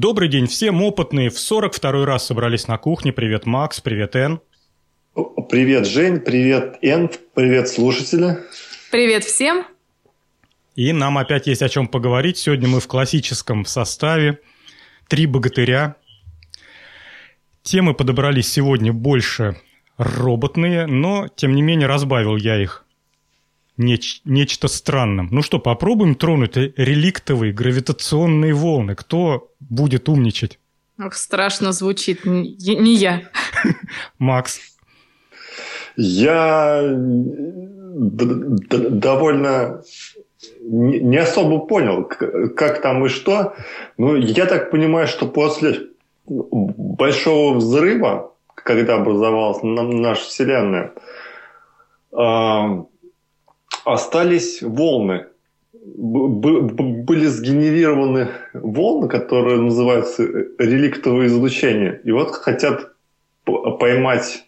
Добрый день всем, опытные в 42-й раз собрались на кухне. Привет, Макс, привет, Эн. Привет, Жень, привет, Эн, привет, слушатели. Привет всем. И нам опять есть о чем поговорить. Сегодня мы в классическом составе. Три богатыря. Темы подобрались сегодня больше роботные, но, тем не менее, разбавил я их неч- нечто странным. Ну что, попробуем тронуть реликтовые гравитационные волны. Кто будет умничать? Ох, страшно звучит. Не, не я. Макс. Я довольно не особо понял, как там и что. Ну, я так понимаю, что после большого взрыва, когда образовалась наша Вселенная, а, остались волны. Были сгенерированы волны, которые называются реликтовое излучение. И вот хотят поймать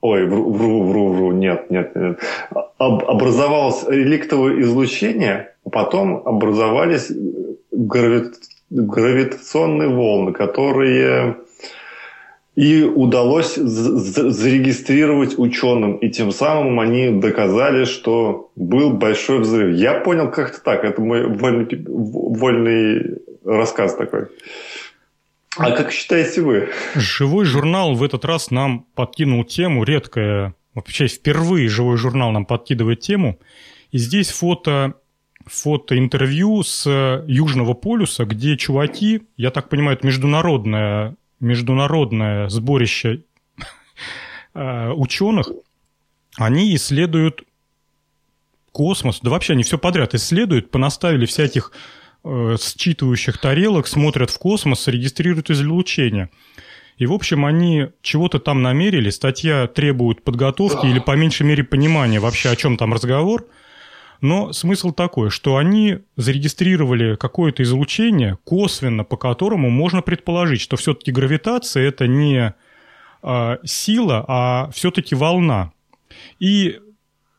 Ой, вру, вру, вру, нет, нет, нет. образовалось реликтовое излучение, а потом образовались грави... гравитационные волны, которые и удалось зарегистрировать ученым, и тем самым они доказали, что был большой взрыв. Я понял как-то так, это мой вольный, вольный рассказ такой. А как считаете вы? Живой журнал в этот раз нам подкинул тему, редкая, вообще впервые живой журнал нам подкидывает тему. И здесь фото фото-интервью с Южного полюса, где чуваки, я так понимаю, это международное международное сборище э, ученых, они исследуют космос, да вообще они все подряд исследуют, понаставили всяких э, считывающих тарелок, смотрят в космос, регистрируют излучение. И, в общем, они чего-то там намерили, статья требует подготовки или, по меньшей мере, понимания вообще, о чем там разговор – но смысл такой, что они зарегистрировали какое-то излучение косвенно, по которому можно предположить, что все-таки гравитация это не э, сила, а все-таки волна. И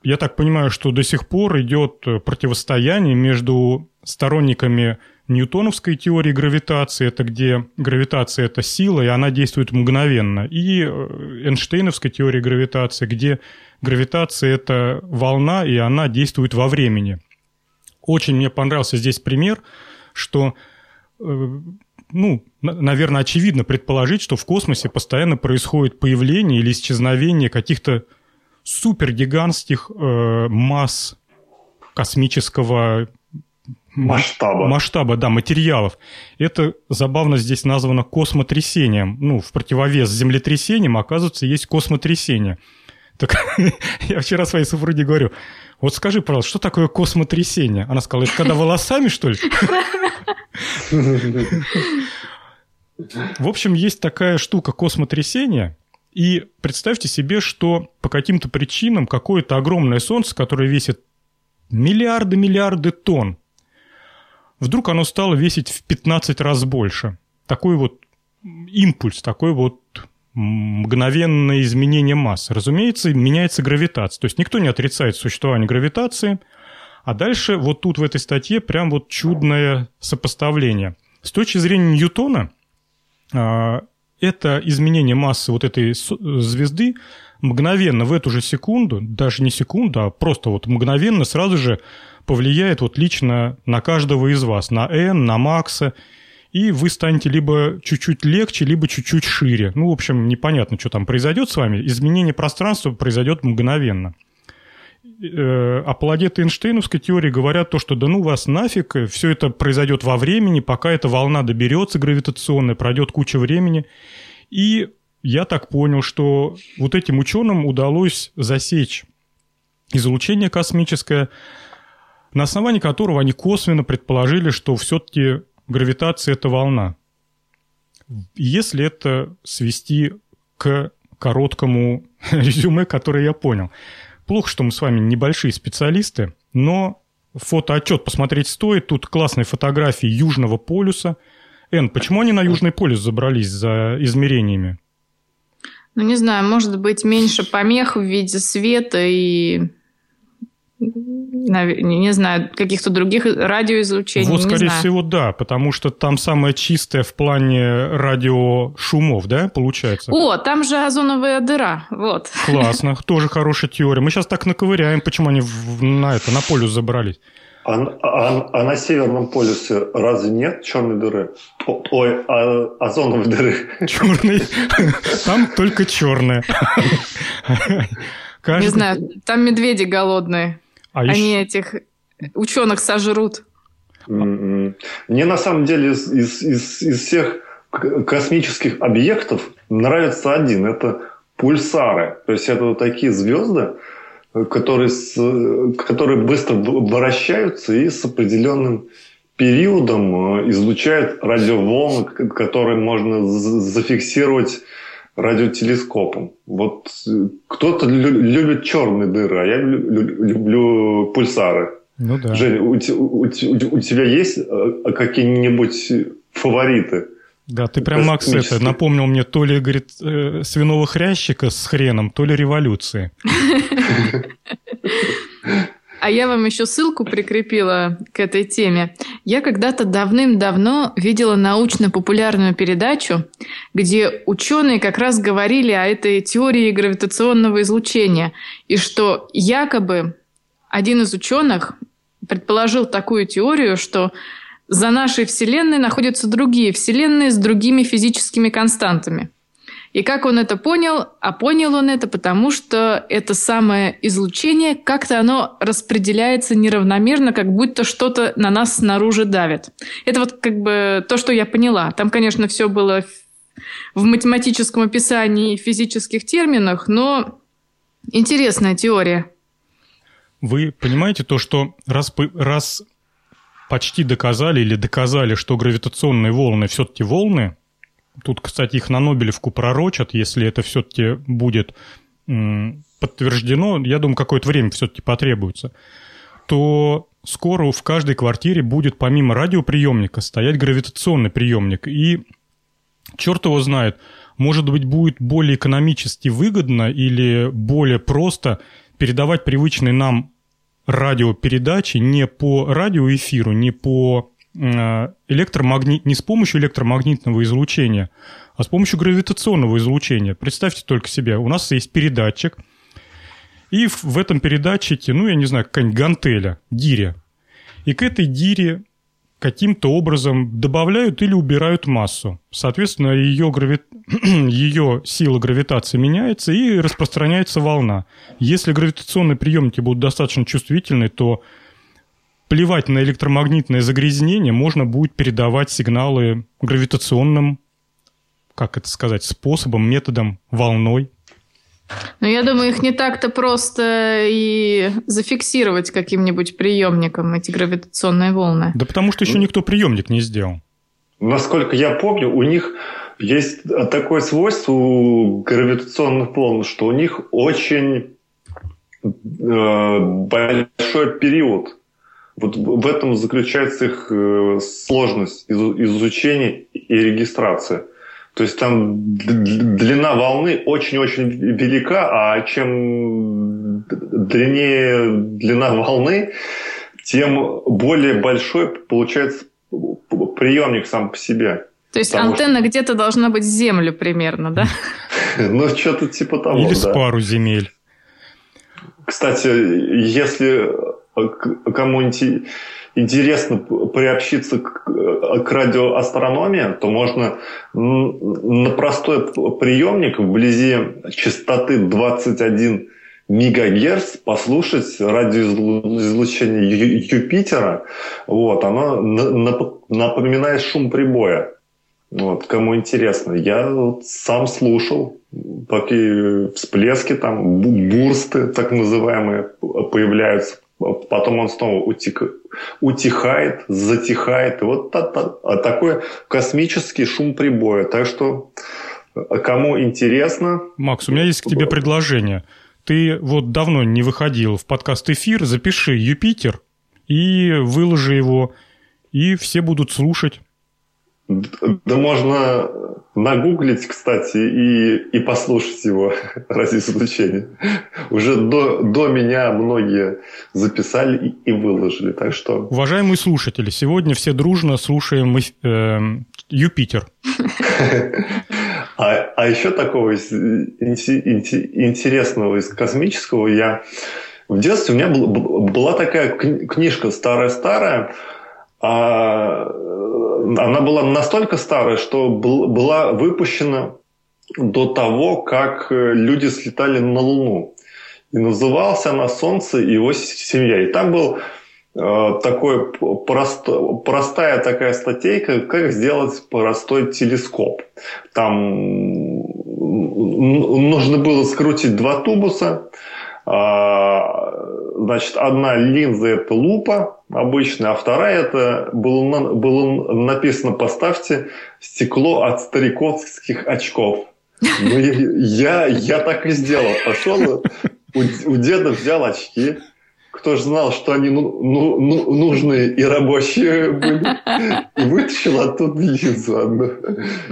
я так понимаю, что до сих пор идет противостояние между сторонниками ньютоновской теории гравитации, это где гравитация – это сила, и она действует мгновенно, и э, Эйнштейновской теории гравитации, где гравитация – это волна, и она действует во времени. Очень мне понравился здесь пример, что э, ну, наверное, очевидно предположить, что в космосе постоянно происходит появление или исчезновение каких-то супергигантских э, масс космического масштаба. Масштаба, да, материалов. Это забавно здесь названо космотрясением. Ну, в противовес землетрясениям, оказывается, есть космотрясение. Так я вчера своей супруге говорю, вот скажи, пожалуйста, что такое космотрясение? Она сказала, это когда волосами, что ли? В общем, есть такая штука космотрясение, и представьте себе, что по каким-то причинам какое-то огромное солнце, которое весит миллиарды-миллиарды тонн, вдруг оно стало весить в 15 раз больше. Такой вот импульс, такой вот мгновенное изменение массы. Разумеется, меняется гравитация. То есть никто не отрицает существование гравитации. А дальше вот тут в этой статье прям вот чудное сопоставление. С точки зрения Ньютона, а, это изменение массы вот этой звезды мгновенно в эту же секунду, даже не секунду, а просто вот мгновенно сразу же повлияет вот лично на каждого из вас, на N, на Макса, и вы станете либо чуть-чуть легче, либо чуть-чуть шире. Ну, в общем, непонятно, что там произойдет с вами. Изменение пространства произойдет мгновенно. Э, апологеты Эйнштейновской теории говорят то, что да ну вас нафиг, все это произойдет во времени, пока эта волна доберется гравитационная, пройдет куча времени. И я так понял, что вот этим ученым удалось засечь излучение космическое, на основании которого они косвенно предположили, что все-таки гравитация – это волна. Если это свести к короткому резюме, которое я понял. Плохо, что мы с вами небольшие специалисты, но фотоотчет посмотреть стоит. Тут классные фотографии Южного полюса. Эн, почему они на Южный полюс забрались за измерениями? Ну, не знаю, может быть, меньше помех в виде света и не знаю, каких-то других радиоизлучений. Вот, скорее всего, да, потому что там самое чистое в плане радиошумов, да, получается? О, там же озоновая дыра, вот. Классно, тоже хорошая теория. Мы сейчас так наковыряем, почему они на это, на полюс забрались. А, а, а на Северном полюсе разве нет черной дыры? Ой, а, озоновой дыры. Черной? Там только черная. Не знаю, там медведи голодные. А Они еще... этих ученых сожрут. М-м. Мне на самом деле из, из, из, из всех космических объектов нравится один. Это пульсары. То есть это вот такие звезды, которые, с, которые быстро вращаются и с определенным периодом э, излучают радиоволны, которые можно зафиксировать радиотелескопом. Вот э, кто-то любит черные дыры, а я люблю пульсары. Ну да. Женя, у, у, у, у тебя есть э, какие-нибудь фавориты? Да, ты прям, Макс, это напомнил мне то ли, говорит, э, свиного хрящика с хреном, то ли революции. А я вам еще ссылку прикрепила к этой теме. Я когда-то давным-давно видела научно-популярную передачу, где ученые как раз говорили о этой теории гравитационного излучения, и что якобы один из ученых предположил такую теорию, что за нашей Вселенной находятся другие Вселенные с другими физическими константами – и как он это понял? А понял он это потому, что это самое излучение как-то оно распределяется неравномерно, как будто что-то на нас снаружи давит. Это вот как бы то, что я поняла. Там, конечно, все было в математическом описании и физических терминах, но интересная теория. Вы понимаете то, что раз, раз почти доказали или доказали, что гравитационные волны все-таки волны, Тут, кстати, их на Нобелевку пророчат, если это все-таки будет подтверждено, я думаю, какое-то время все-таки потребуется, то скоро в каждой квартире будет помимо радиоприемника стоять гравитационный приемник. И черт его знает, может быть, будет более экономически выгодно или более просто передавать привычные нам радиопередачи не по радиоэфиру, не по электромагнит... не с помощью электромагнитного излучения, а с помощью гравитационного излучения. Представьте только себе, у нас есть передатчик, и в этом передатчике, ну, я не знаю, какая-нибудь гантеля, гиря. И к этой гире каким-то образом добавляют или убирают массу. Соответственно, ее, грави... ее сила гравитации меняется и распространяется волна. Если гравитационные приемники будут достаточно чувствительны, то плевать на электромагнитное загрязнение, можно будет передавать сигналы гравитационным, как это сказать, способом, методом, волной. Ну, я думаю, их не так-то просто и зафиксировать каким-нибудь приемником, эти гравитационные волны. Да потому что еще никто приемник не сделал. Насколько я помню, у них есть такое свойство у гравитационных волн, что у них очень э, большой период вот в этом заключается их э, сложность изучения и регистрации. То есть там длина волны очень-очень велика, а чем длиннее длина волны, тем более большой получается приемник сам по себе. То есть Потому антенна что... где-то должна быть землю примерно, да? Ну, что-то типа того, Или с пару земель. Кстати, если кому интересно приобщиться к, к радиоастрономии, то можно на простой приемник вблизи частоты 21 мегагерц послушать радиоизлучение Юпитера. Вот, оно напоминает шум прибоя. Вот, кому интересно. Я вот сам слушал такие всплески, там бурсты так называемые появляются потом он снова утих, утихает, затихает. И вот та, та, а такой космический шум прибоя. Так что кому интересно... Макс, у меня есть к тебе предложение. Ты вот давно не выходил в подкаст «Эфир», запиши «Юпитер» и выложи его, и все будут слушать. Да можно нагуглить, кстати, и, и послушать его ради изучения. Уже до, до меня многие записали и, и выложили, так что... Уважаемые слушатели, сегодня все дружно слушаем э, Юпитер. А, а еще такого интересного из космического я... В детстве у меня была такая книжка старая-старая, а она была настолько старая, что была выпущена до того, как э, люди слетали на Луну. И назывался она «Солнце и его семья». И там был э, такой просто, простая такая статейка, как сделать простой телескоп. Там нужно было скрутить два тубуса, значит, одна линза – это лупа обычная, а вторая – это было, было написано «поставьте стекло от стариковских очков». Ну, я, я так и сделал. Пошел, у, у деда взял очки. Кто же знал, что они ну, ну, ну, нужные и рабочие были. И вытащил оттуда линзу.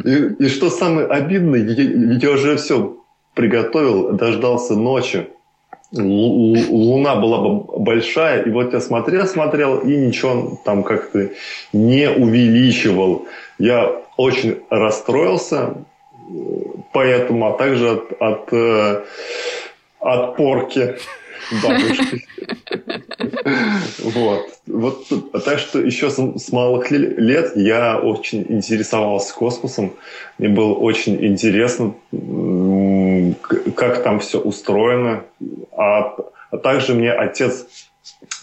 И, и что самое обидное, я, я уже все приготовил, дождался ночи луна была бы большая, и вот я смотрел, смотрел, и ничего там как-то не увеличивал. Я очень расстроился, поэтому, а также от, от, э, от порки бабушки. Вот. вот. Так что еще с малых лет я очень интересовался космосом. Мне было очень интересно, как там все устроено. А, а также мне отец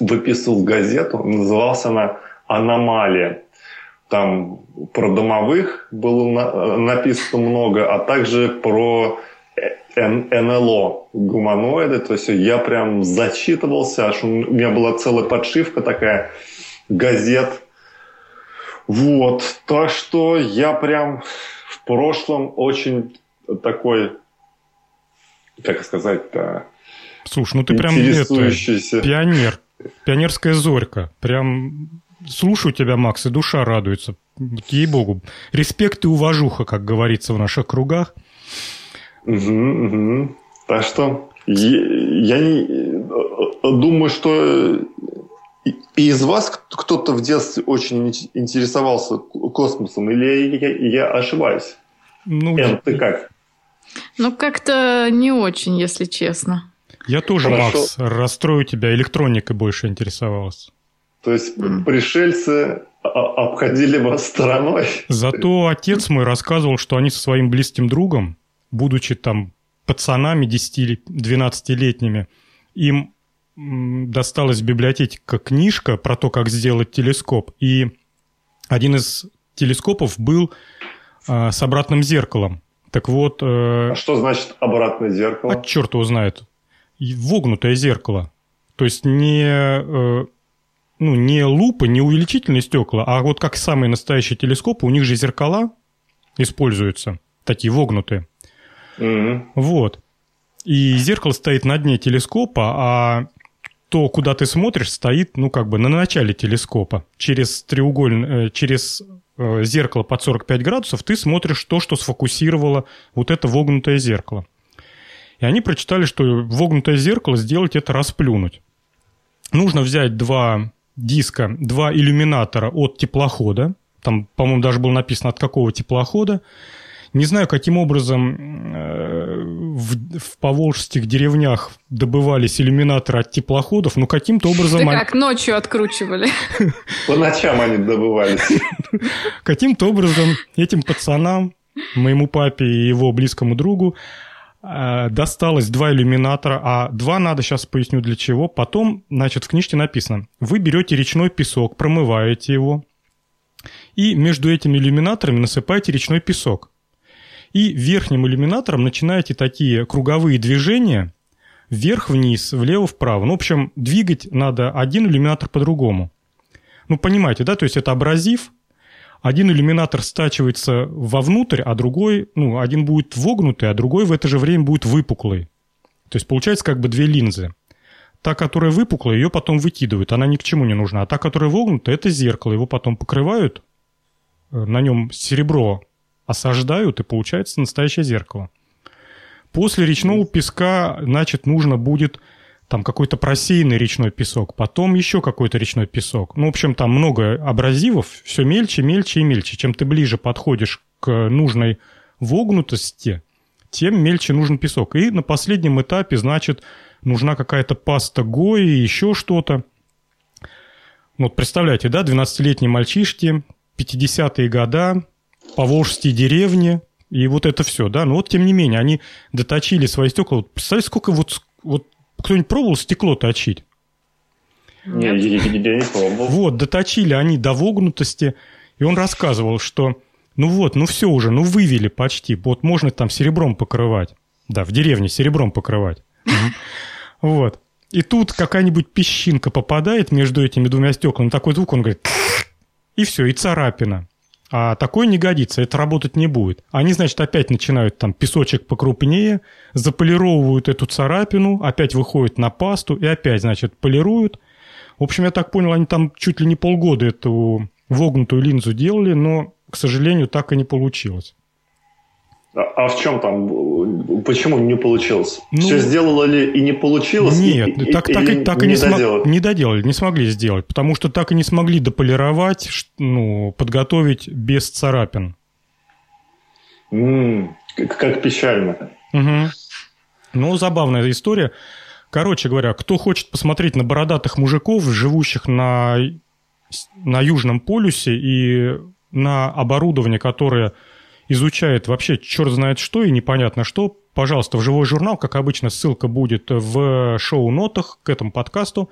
выписывал газету, называлась она «Аномалия». Там про домовых было на, написано много, а также про НЛО, гуманоиды. То есть я прям зачитывался, аж у меня была целая подшивка такая газет. Вот. Так что я прям в прошлом очень такой, как сказать-то, Слушай, ну ты прям это, пионер, пионерская зорька. Прям слушаю тебя, Макс, и душа радуется. Ей-богу. Респект и уважуха, как говорится в наших кругах. Угу, угу. Так что я не думаю, что и из вас кто-то в детстве очень интересовался космосом, или я, я ошибаюсь? Ну, Эн, ты как? Ну, как-то не очень, если честно. Я тоже, Хорошо. Макс, расстрою тебя, электроникой больше интересовался. То есть mm. пришельцы обходили вас стороной? Зато отец мой рассказывал, что они со своим близким другом, будучи там пацанами 10-12-летними, им досталась в библиотеке книжка про то, как сделать телескоп. И один из телескопов был э, с обратным зеркалом. Так вот... Э, а что значит обратное зеркало? А черт его знает вогнутое зеркало. То есть не, э, ну, не лупы, не увеличительные стекла, а вот как самые настоящие телескопы, у них же зеркала используются, такие вогнутые. Вот. И зеркало стоит на дне телескопа, а то, куда ты смотришь, стоит, ну, как бы на начале телескопа. Через треугольное, э, через э, зеркало под 45 градусов ты смотришь то, что сфокусировало вот это вогнутое зеркало. И они прочитали, что вогнутое зеркало сделать это расплюнуть. Нужно взять два диска, два иллюминатора от теплохода. Там, по-моему, даже было написано, от какого теплохода. Не знаю, каким образом э, в, в поволжских деревнях добывались иллюминаторы от теплоходов, но каким-то образом... Да они... как, ночью откручивали. По ночам они добывались. Каким-то образом этим пацанам, моему папе и его близкому другу, Э, досталось два иллюминатора, а два надо, сейчас поясню для чего. Потом, значит, в книжке написано, вы берете речной песок, промываете его, и между этими иллюминаторами насыпаете речной песок. И верхним иллюминатором начинаете такие круговые движения вверх-вниз, влево-вправо. Ну, в общем, двигать надо один иллюминатор по-другому. Ну, понимаете, да? То есть это абразив, один иллюминатор стачивается вовнутрь, а другой, ну, один будет вогнутый, а другой в это же время будет выпуклый. То есть получается как бы две линзы. Та, которая выпуклая, ее потом выкидывают, она ни к чему не нужна. А та, которая вогнутая, это зеркало, его потом покрывают на нем серебро осаждают, и получается настоящее зеркало. После речного песка, значит, нужно будет там какой-то просеянный речной песок, потом еще какой-то речной песок. Ну, в общем, там много абразивов, все мельче, мельче и мельче. Чем ты ближе подходишь к нужной вогнутости, тем мельче нужен песок. И на последнем этапе, значит, нужна какая-то паста Гои, еще что-то. Вот представляете, да, 12-летние мальчишки, 50-е года, поволжские деревни, и вот это все, да. Но вот, тем не менее, они доточили свои стекла. Вот, представляете, сколько вот, вот кто-нибудь пробовал стекло точить? Я, я не пробовал. Вот, доточили они до вогнутости, и он рассказывал, что ну вот, ну все уже, ну вывели почти, вот можно там серебром покрывать. Да, в деревне серебром покрывать. Вот. И тут какая-нибудь песчинка попадает между этими двумя стеклами, такой звук, он говорит, и все, и царапина. А такое не годится, это работать не будет. Они, значит, опять начинают там песочек покрупнее, заполировывают эту царапину, опять выходят на пасту и опять, значит, полируют. В общем, я так понял, они там чуть ли не полгода эту вогнутую линзу делали, но, к сожалению, так и не получилось. А, а в чем там? Почему не получилось? Ну, Все сделали и не получилось? Нет, и, так, и, так, и, так и не, не, смог, не доделали, не смогли сделать, потому что так и не смогли дополировать, ну, подготовить без царапин. м как печально. Угу. Ну, забавная история. Короче говоря, кто хочет посмотреть на бородатых мужиков, живущих на, на Южном полюсе и на оборудование, которое изучает вообще черт знает что и непонятно что, пожалуйста, в живой журнал, как обычно, ссылка будет в шоу-нотах к этому подкасту.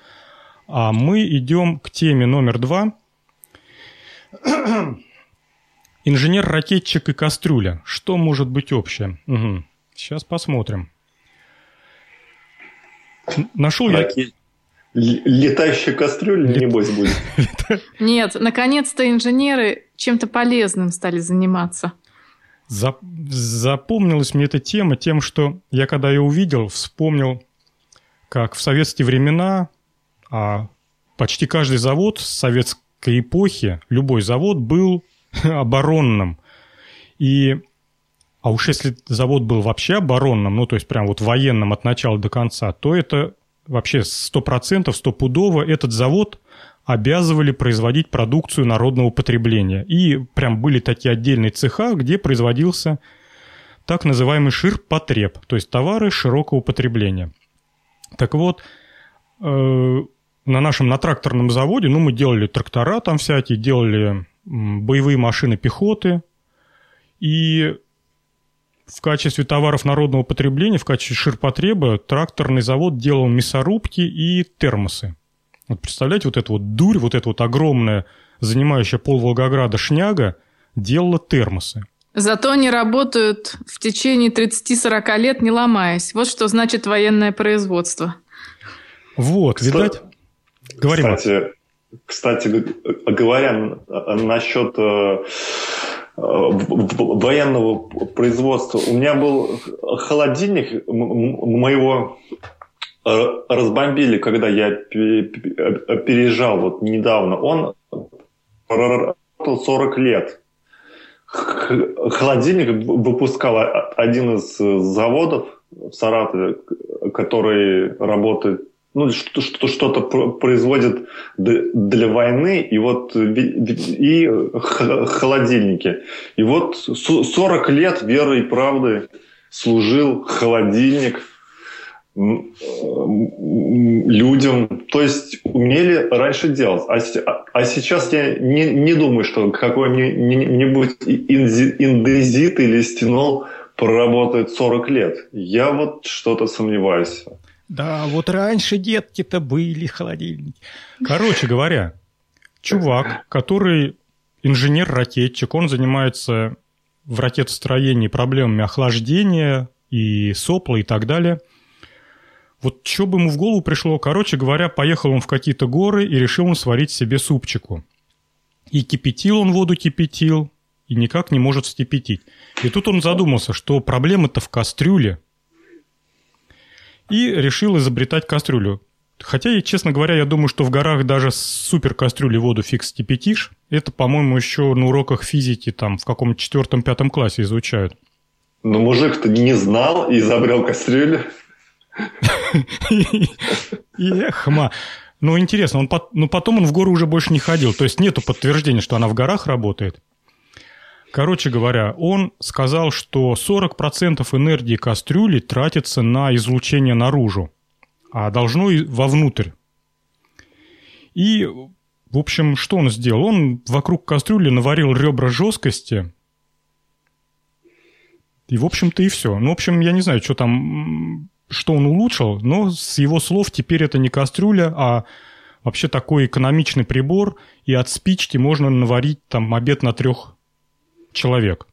А мы идем к теме номер два. Инженер-ракетчик и кастрюля. Что может быть общее? Угу. Сейчас посмотрим. Нашел я... Летающая кастрюля, Лет... небось, будет. Нет, наконец-то инженеры чем-то полезным стали заниматься. Запомнилась мне эта тема тем, что я когда ее увидел, вспомнил, как в советские времена а почти каждый завод с советской эпохи, любой завод был оборонным. И, а уж если завод был вообще оборонным, ну то есть прям вот военным от начала до конца, то это вообще сто процентов, стопудово этот завод обязывали производить продукцию народного потребления. И прям были такие отдельные цеха, где производился так называемый ширпотреб, то есть товары широкого потребления. Так вот, э, на нашем на тракторном заводе, ну, мы делали трактора там всякие, делали боевые машины пехоты, и в качестве товаров народного потребления, в качестве ширпотреба тракторный завод делал мясорубки и термосы. Вот представляете, вот эта вот дурь, вот эта вот огромная, занимающая пол Волгограда шняга, делала термосы. Зато они работают в течение 30-40 лет, не ломаясь. Вот что значит военное производство. Вот, кстати, видать? Говори, кстати, кстати, говоря насчет э, военного производства, у меня был холодильник моего разбомбили, когда я переезжал вот недавно. Он проработал 40 лет. Холодильник выпускал один из заводов в Саратове, который работает, ну, что-то производит для войны, и вот и холодильники. И вот 40 лет верой и правдой служил холодильник – людям, то есть умели раньше делать. А, а сейчас я не, не думаю, что какой-нибудь индезит или стенол проработает 40 лет. Я вот что-то сомневаюсь. Да, вот раньше детки-то были холодильники. Короче говоря, чувак, который инженер-ракетчик, он занимается в ракетостроении проблемами охлаждения и сопла и так далее – вот что бы ему в голову пришло, короче говоря, поехал он в какие-то горы и решил он сварить себе супчику. И кипятил он воду, кипятил, и никак не может вскипятить. И тут он задумался, что проблема-то в кастрюле. И решил изобретать кастрюлю. Хотя, честно говоря, я думаю, что в горах даже с супер кастрюли воду фиг скипятишь. Это, по-моему, еще на уроках физики там в каком-то четвертом-пятом классе изучают. Но мужик-то не знал и изобрел кастрюлю. Эх, ма. Ну, интересно, он, ну, потом он в горы уже больше не ходил. То есть нету подтверждения, что она в горах работает. Короче говоря, он сказал, что 40% энергии кастрюли тратится на излучение наружу, а должно и вовнутрь. И, в общем, что он сделал? Он вокруг кастрюли наварил ребра жесткости, и, в общем-то, и все. Ну, в общем, я не знаю, что там, что он улучшил, но с его слов теперь это не кастрюля, а вообще такой экономичный прибор, и от спички можно наварить там обед на трех человек.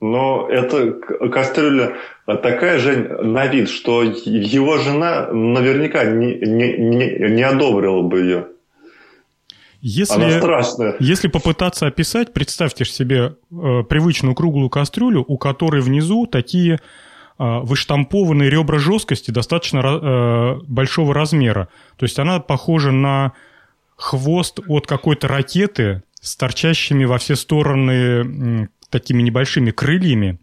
Но эта кастрюля такая же на вид, что его жена наверняка не, не, не, не одобрила бы ее. Если, Она страшная. Если попытаться описать, представьте себе э, привычную круглую кастрюлю, у которой внизу такие выштампованные ребра жесткости достаточно э, большого размера. То есть она похожа на хвост от какой-то ракеты с торчащими во все стороны такими небольшими крыльями.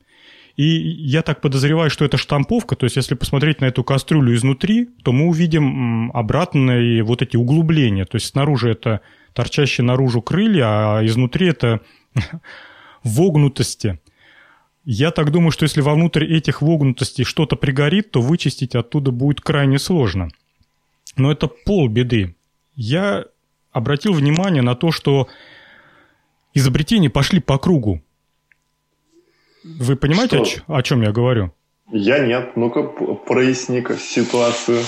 И я так подозреваю, что это штамповка, то есть если посмотреть на эту кастрюлю изнутри, то мы увидим обратные вот эти углубления. То есть снаружи это торчащие наружу крылья, а изнутри это вогнутости. Я так думаю, что если вовнутрь этих вогнутостей что-то пригорит, то вычистить оттуда будет крайне сложно. Но это полбеды. Я обратил внимание на то, что изобретения пошли по кругу. Вы понимаете, о, о чем я говорю? Я нет. Ну-ка, проясни-ка ситуацию.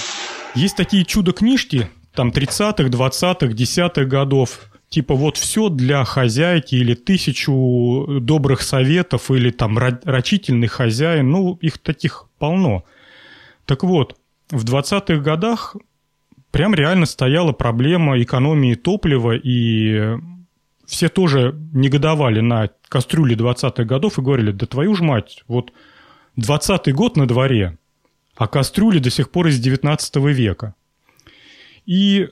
Есть такие чудо-книжки, там 30-х, 20-х, 10-х годов. Типа вот все для хозяйки или тысячу добрых советов или там рачительный хозяин. Ну, их таких полно. Так вот, в 20-х годах прям реально стояла проблема экономии топлива, и все тоже негодовали на кастрюле 20-х годов и говорили, да твою ж мать, вот 20-й год на дворе, а кастрюли до сих пор из 19 века. И,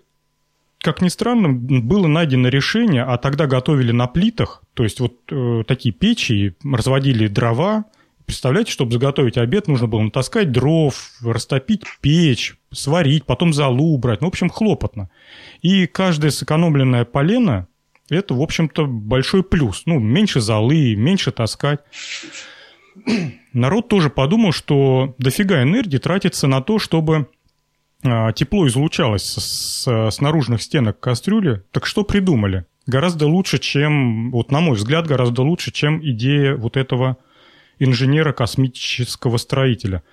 как ни странно, было найдено решение, а тогда готовили на плитах, то есть вот э, такие печи, разводили дрова. Представляете, чтобы заготовить обед, нужно было натаскать дров, растопить печь, сварить, потом залу убрать. Ну, в общем, хлопотно. И каждое сэкономленное полено – это, в общем-то, большой плюс. Ну, меньше золы, меньше таскать. Народ тоже подумал, что дофига энергии тратится на то, чтобы тепло излучалось с, с, наружных стенок кастрюли. Так что придумали? Гораздо лучше, чем, вот на мой взгляд, гораздо лучше, чем идея вот этого инженера космического строителя.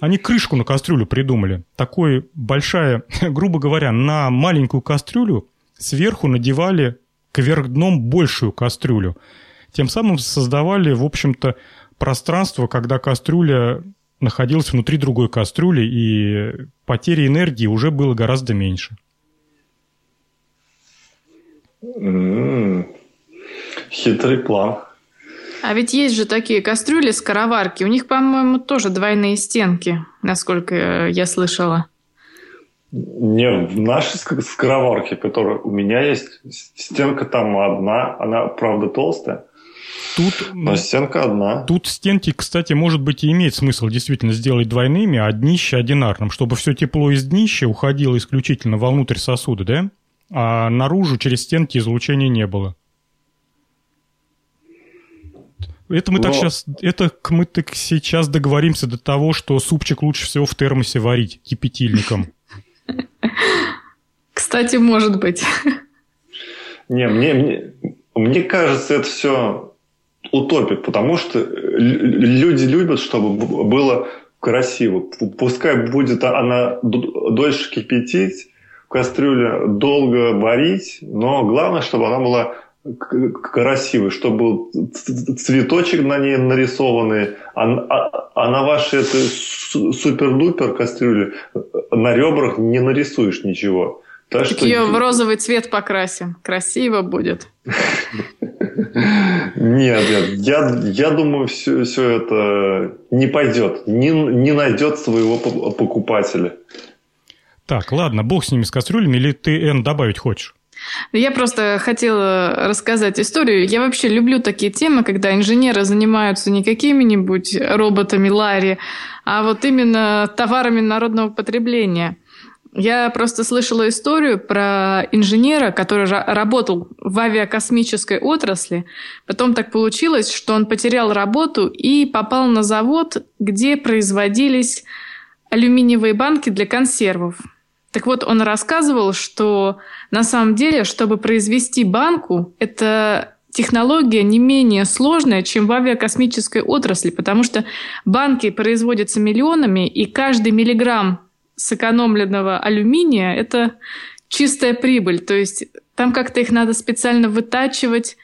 Они крышку на кастрюлю придумали. Такой большая, грубо говоря, на маленькую кастрюлю сверху надевали кверх дном большую кастрюлю. Тем самым создавали, в общем-то, пространство, когда кастрюля находилась внутри другой кастрюли, и потери энергии уже было гораздо меньше. М-м-м. Хитрый план. А ведь есть же такие кастрюли, скороварки. У них, по-моему, тоже двойные стенки, насколько я слышала. Не, в нашей скороварке, которая у меня есть, стенка там одна, она, правда, толстая. Тут, Но стенка одна. Тут стенки, кстати, может быть и имеет смысл действительно сделать двойными, а днище одинарным, чтобы все тепло из днища уходило исключительно вовнутрь сосуда, да? А наружу через стенки излучения не было. Это мы Но... так сейчас, это мы так сейчас договоримся до того, что супчик лучше всего в термосе варить кипятильником. Кстати, может быть. Не, мне, мне, мне кажется, это все утопия, потому что люди любят, чтобы было красиво. Пускай будет она дольше кипятить, в кастрюле долго варить, но главное, чтобы она была красивой, чтобы цветочек на ней нарисованный, а, а, а на вашей этой супер-дупер кастрюле на ребрах не нарисуешь ничего. Так, так что... ее в розовый цвет покрасим. Красиво будет. Нет, нет. Я, я думаю, все, все это не пойдет. Не, не найдет своего покупателя. Так, ладно, бог с ними, с кастрюлями, или ты, Н, добавить хочешь? Я просто хотела рассказать историю. Я вообще люблю такие темы, когда инженеры занимаются не какими-нибудь роботами Ларри, а вот именно товарами народного потребления. Я просто слышала историю про инженера, который работал в авиакосмической отрасли. Потом так получилось, что он потерял работу и попал на завод, где производились алюминиевые банки для консервов. Так вот, он рассказывал, что на самом деле, чтобы произвести банку, это технология не менее сложная, чем в авиакосмической отрасли, потому что банки производятся миллионами, и каждый миллиграмм сэкономленного алюминия – это чистая прибыль. То есть там как-то их надо специально вытачивать,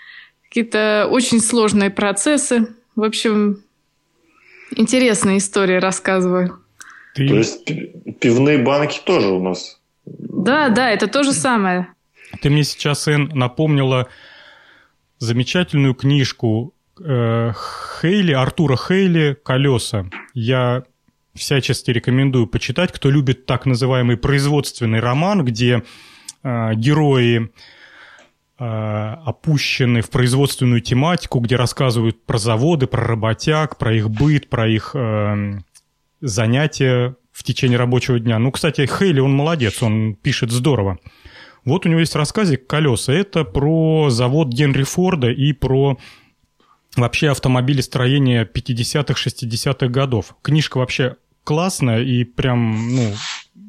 какие-то очень сложные процессы. В общем, интересные истории рассказываю. Ты... То есть пивные банки тоже у нас. Да, да, это то же самое. Ты мне сейчас, Эн, напомнила замечательную книжку э, Хейли, Артура Хейли «Колеса». Я всячески рекомендую почитать, кто любит так называемый производственный роман, где э, герои э, опущены в производственную тематику, где рассказывают про заводы, про работяг, про их быт, про их э, занятия в течение рабочего дня. Ну, кстати, Хейли, он молодец, он пишет здорово. Вот у него есть рассказик «Колеса». Это про завод Генри Форда и про вообще автомобилестроение 50-х, 60-х годов. Книжка вообще классная и прям, ну,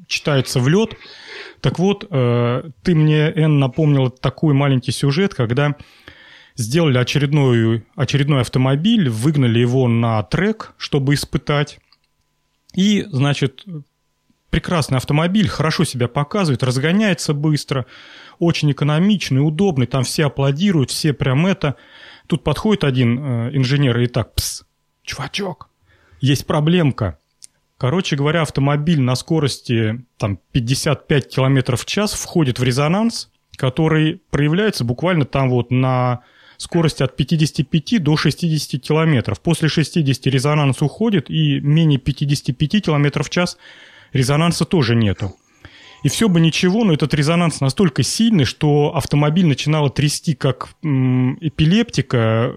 читается в лед. Так вот, э, ты мне, Эн, напомнил такой маленький сюжет, когда сделали очередной, очередной автомобиль, выгнали его на трек, чтобы испытать. И, значит, прекрасный автомобиль, хорошо себя показывает, разгоняется быстро, очень экономичный, удобный, там все аплодируют, все прям это. Тут подходит один э, инженер и так, пс, чувачок, есть проблемка. Короче говоря, автомобиль на скорости там, 55 км в час входит в резонанс, который проявляется буквально там вот на скорости от 55 до 60 км. После 60 резонанс уходит, и менее 55 км в час резонанса тоже нету. И все бы ничего, но этот резонанс настолько сильный, что автомобиль начинало трясти как эпилептика,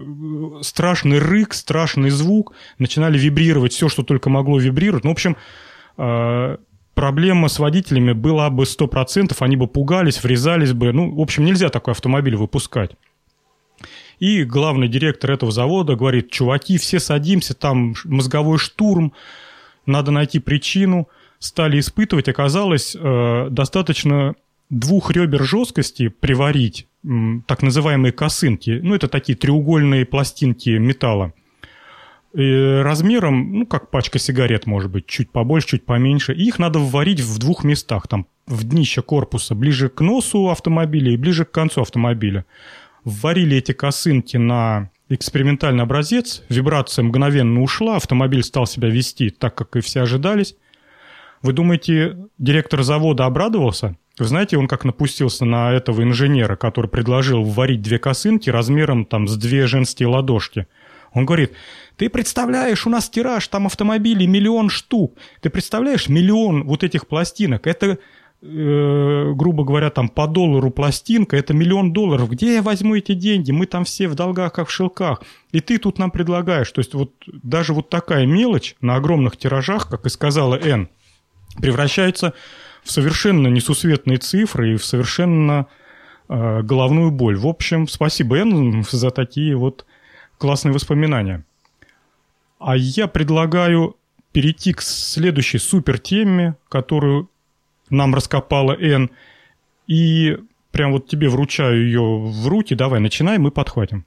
страшный рык, страшный звук, начинали вибрировать все, что только могло вибрировать. Ну, в общем, э, проблема с водителями была бы 100%, они бы пугались, врезались бы. Ну, в общем, нельзя такой автомобиль выпускать. И главный директор этого завода говорит, чуваки, все садимся, там мозговой штурм, надо найти причину – стали испытывать, оказалось э, достаточно двух ребер жесткости приварить так называемые косынки. Ну, это такие треугольные пластинки металла. И размером, ну, как пачка сигарет, может быть, чуть побольше, чуть поменьше. И их надо вварить в двух местах, там, в днище корпуса, ближе к носу автомобиля и ближе к концу автомобиля. Вварили эти косынки на экспериментальный образец, вибрация мгновенно ушла, автомобиль стал себя вести так, как и все ожидались. Вы думаете, директор завода обрадовался? Вы знаете, он как напустился на этого инженера, который предложил варить две косынки размером там с две женские ладошки. Он говорит, ты представляешь, у нас тираж, там автомобилей миллион штук. Ты представляешь, миллион вот этих пластинок. Это, э, грубо говоря, там по доллару пластинка, это миллион долларов. Где я возьму эти деньги? Мы там все в долгах, как в шелках. И ты тут нам предлагаешь. То есть вот даже вот такая мелочь на огромных тиражах, как и сказала Энн, превращается в совершенно несусветные цифры и в совершенно э, головную боль. В общем, спасибо, Эн, за такие вот классные воспоминания. А я предлагаю перейти к следующей супер теме, которую нам раскопала Эн. И прям вот тебе вручаю ее в руки. Давай, начинай, мы подхватим.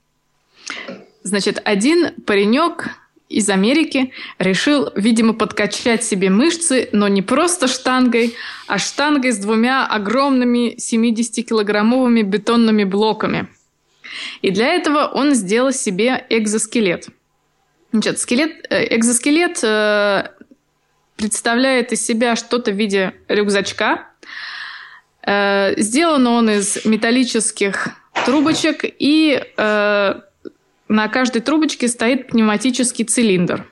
Значит, один паренек из Америки решил, видимо, подкачать себе мышцы, но не просто штангой, а штангой с двумя огромными 70-килограммовыми бетонными блоками. И для этого он сделал себе экзоскелет. Значит, скелет, э, экзоскелет э, представляет из себя что-то в виде рюкзачка. Э, сделан он из металлических трубочек и э, на каждой трубочке стоит пневматический цилиндр.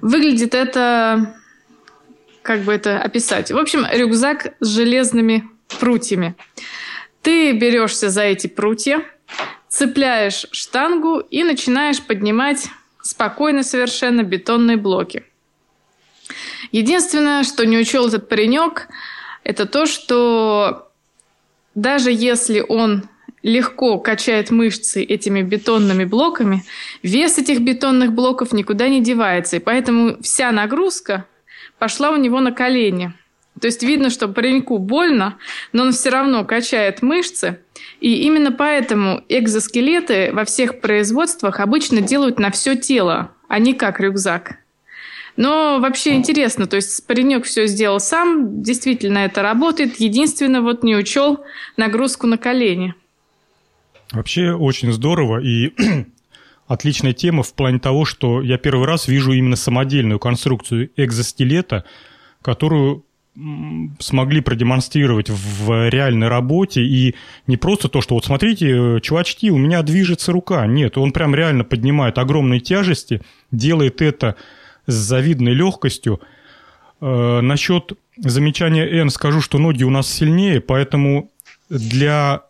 Выглядит это как бы это описать. В общем, рюкзак с железными прутьями. Ты берешься за эти прутья, цепляешь штангу и начинаешь поднимать спокойно совершенно бетонные блоки. Единственное, что не учел этот паренек, это то, что даже если он легко качает мышцы этими бетонными блоками, вес этих бетонных блоков никуда не девается, и поэтому вся нагрузка пошла у него на колени. То есть видно, что пареньку больно, но он все равно качает мышцы. И именно поэтому экзоскелеты во всех производствах обычно делают на все тело, а не как рюкзак. Но вообще интересно, то есть паренек все сделал сам, действительно это работает, единственное вот не учел нагрузку на колени. Вообще очень здорово и отличная тема в плане того, что я первый раз вижу именно самодельную конструкцию экзоскелета, которую смогли продемонстрировать в реальной работе, и не просто то, что вот смотрите, чувачки, у меня движется рука. Нет, он прям реально поднимает огромные тяжести, делает это с завидной легкостью. Э, насчет замечания Н скажу, что ноги у нас сильнее, поэтому для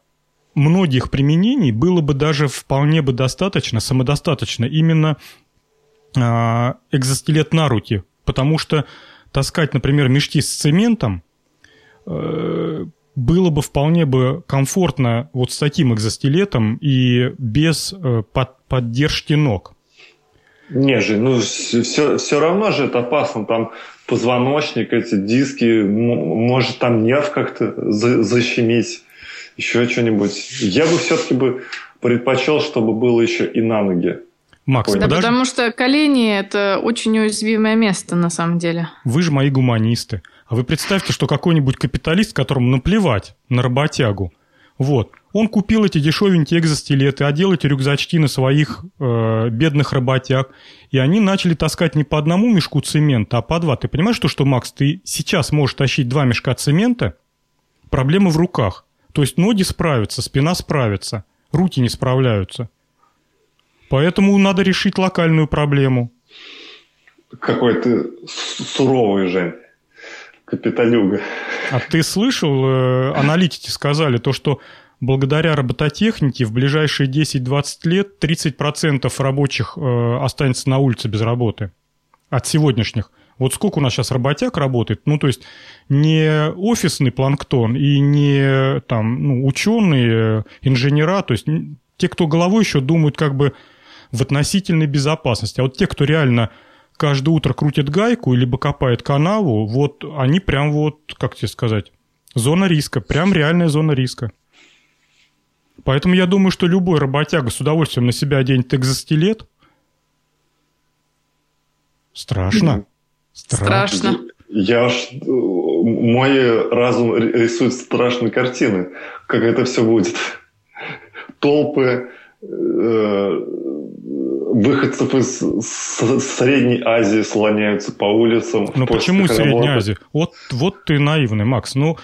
многих применений было бы даже вполне бы достаточно, самодостаточно именно э, экзоскелет на руки, потому что таскать, например, мешки с цементом э, было бы вполне бы комфортно вот с таким экзоскелетом и без э, под, поддержки ног. Не же, ну все, все равно же это опасно. Там позвоночник, эти диски, может там нерв как-то за, защемить, еще что-нибудь. Я бы все-таки бы предпочел, чтобы было еще и на ноги. Макс, да, подожди. потому что колени – это очень уязвимое место на самом деле. Вы же мои гуманисты. А вы представьте, что какой-нибудь капиталист, которому наплевать на работягу, вот, он купил эти дешевенькие экзостилеты, одел эти рюкзачки на своих э, бедных работяг, и они начали таскать не по одному мешку цемента, а по два. Ты понимаешь, что, что Макс, ты сейчас можешь тащить два мешка цемента, проблема в руках. То есть ноги справятся, спина справится, руки не справляются. Поэтому надо решить локальную проблему. Какой ты суровый, Жень. Капиталюга. А ты слышал, э, аналитики сказали то, что благодаря робототехнике в ближайшие 10-20 лет 30% рабочих э, останется на улице без работы от сегодняшних. Вот сколько у нас сейчас работяг работает, ну, то есть не офисный планктон и не там, ну, ученые, инженера, то есть те, кто головой еще думают как бы в относительной безопасности. А вот те, кто реально каждое утро крутит гайку либо копает канаву, вот они прям вот, как тебе сказать, зона риска, прям реальная зона риска. Поэтому я думаю, что любой работяга с удовольствием на себя оденет экзоскелет. Страшно. Страшно. Я аж... Мой разум рисует страшные картины, как это все будет. Толпы э, выходцев из Средней Азии слоняются по улицам. Ну почему Средняя Азия? Вот, вот ты наивный, Макс. Ну,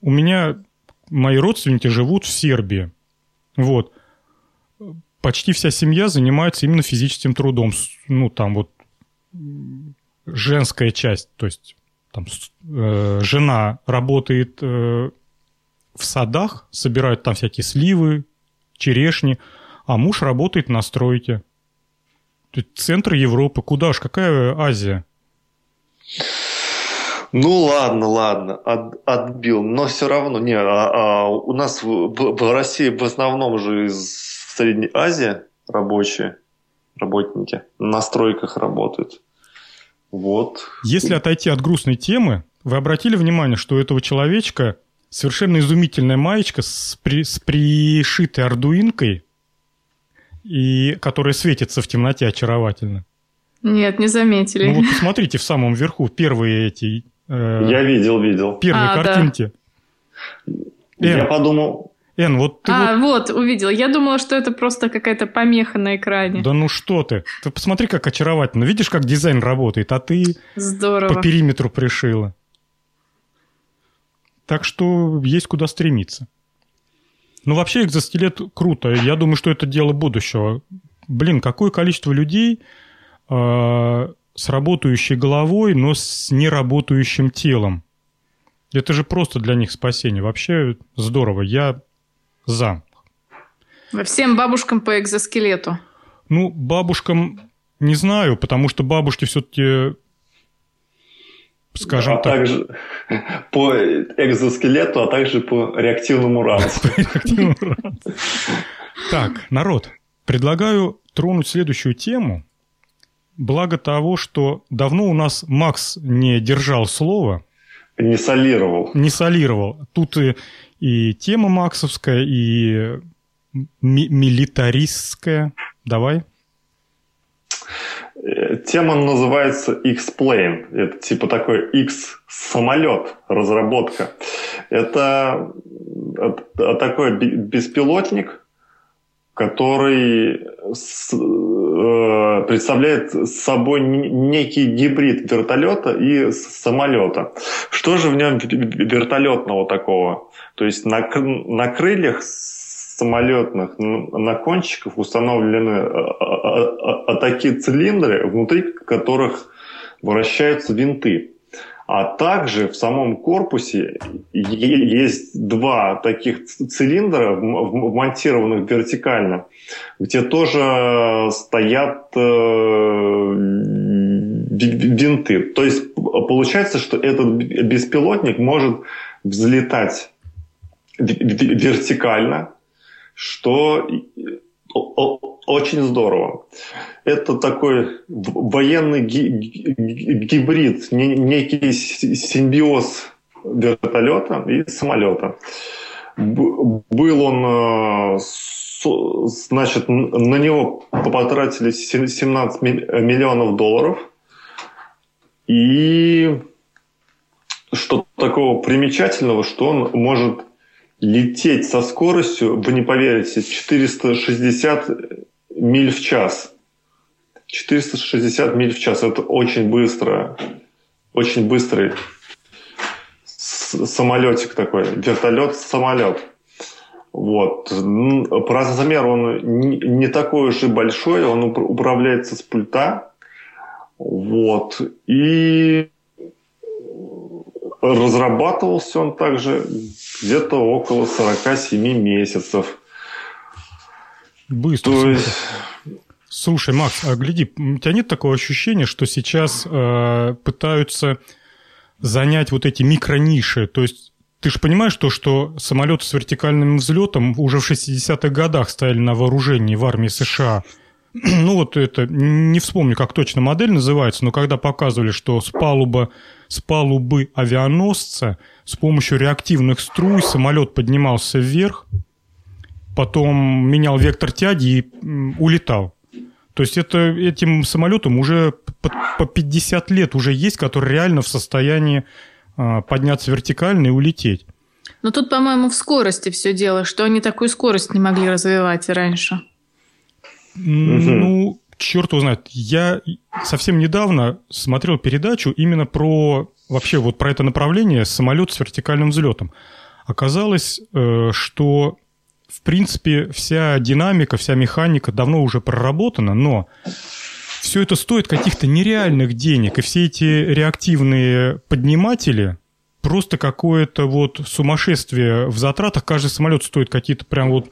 у меня мои родственники живут в Сербии. Вот. Почти вся семья занимается именно физическим трудом. Ну, там вот женская часть, то есть там э, жена работает э, в садах, собирают там всякие сливы, черешни, а муж работает на стройке. Центр Европы. Куда ж? Какая Азия? Ну ладно, ладно, от, отбил, но все равно не. А, а у нас в, в России в основном же из Средней Азии рабочие работники на стройках работают. Вот. Если отойти от грустной темы, вы обратили внимание, что у этого человечка совершенно изумительная маечка с, при, с пришитой ардуинкой и которая светится в темноте очаровательно. Нет, не заметили. Ну вот посмотрите в самом верху первые эти... Э, Я видел, видел. Первые а, картинки. Да. Я подумал... Эн, вот ты А, вот... вот, увидел. Я думала, что это просто какая-то помеха на экране. Да ну что ты. Ты посмотри, как очаровательно. Видишь, как дизайн работает, а ты Здорово. по периметру пришила. Так что есть куда стремиться. Ну, вообще экзоскелет круто. Я думаю, что это дело будущего. Блин, какое количество людей э, с работающей головой, но с неработающим телом. Это же просто для них спасение. Вообще здорово. Я за. Всем бабушкам по экзоскелету. Ну, бабушкам не знаю, потому что бабушки все-таки, скажем а так... также по экзоскелету, а также по реактивному ранцу. Так, народ, предлагаю тронуть следующую тему. Благо того, что давно у нас Макс не держал слова. Не солировал. Не солировал. Тут и, и тема максовская, и ми- милитаристская. Давай. Э, тема называется X-Plane. Это типа такой X-самолет, разработка. Это такой беспилотник, который э, представляет собой некий гибрид вертолета и самолета. Что же в нем вертолетного такого? То есть на, на крыльях самолетных на кончиках установлены а, а, а, такие цилиндры, внутри которых вращаются винты. А также в самом корпусе есть два таких цилиндра, вмонтированных вертикально, где тоже стоят э, винты. То есть получается, что этот беспилотник может взлетать вертикально, что очень здорово. Это такой военный гибрид, некий симбиоз вертолета и самолета. Был он, э, значит, на него потратили 17 миллионов долларов. И что такого примечательного, что он может лететь со скоростью, вы не поверите, 460 миль в час. 460 миль в час. Это очень быстро. Очень быстрый самолетик такой. Вертолет-самолет. Вот. По размеру он не такой уж и большой. Он управляется с пульта. Вот. И разрабатывался он также где-то около 47 месяцев. Быстро. То есть... Слушай, Макс, а гляди, у тебя нет такого ощущения, что сейчас э, пытаются занять вот эти микрониши? То есть ты же понимаешь то, что самолеты с вертикальным взлетом уже в 60-х годах стояли на вооружении в армии США. Ну вот это, не вспомню, как точно модель называется, но когда показывали, что с, палуба, с палубы авианосца с помощью реактивных струй самолет поднимался вверх, потом менял вектор тяги и улетал. То есть это, этим самолетам уже по 50 лет уже есть, которые реально в состоянии а, подняться вертикально и улететь. Но тут, по-моему, в скорости все дело, что они такую скорость не могли развивать раньше. Ну, черт его знает. Я совсем недавно смотрел передачу именно про вообще вот про это направление самолет с вертикальным взлетом. Оказалось, э, что в принципе, вся динамика, вся механика давно уже проработана, но все это стоит каких-то нереальных денег, и все эти реактивные подниматели просто какое-то вот сумасшествие в затратах. Каждый самолет стоит какие-то прям вот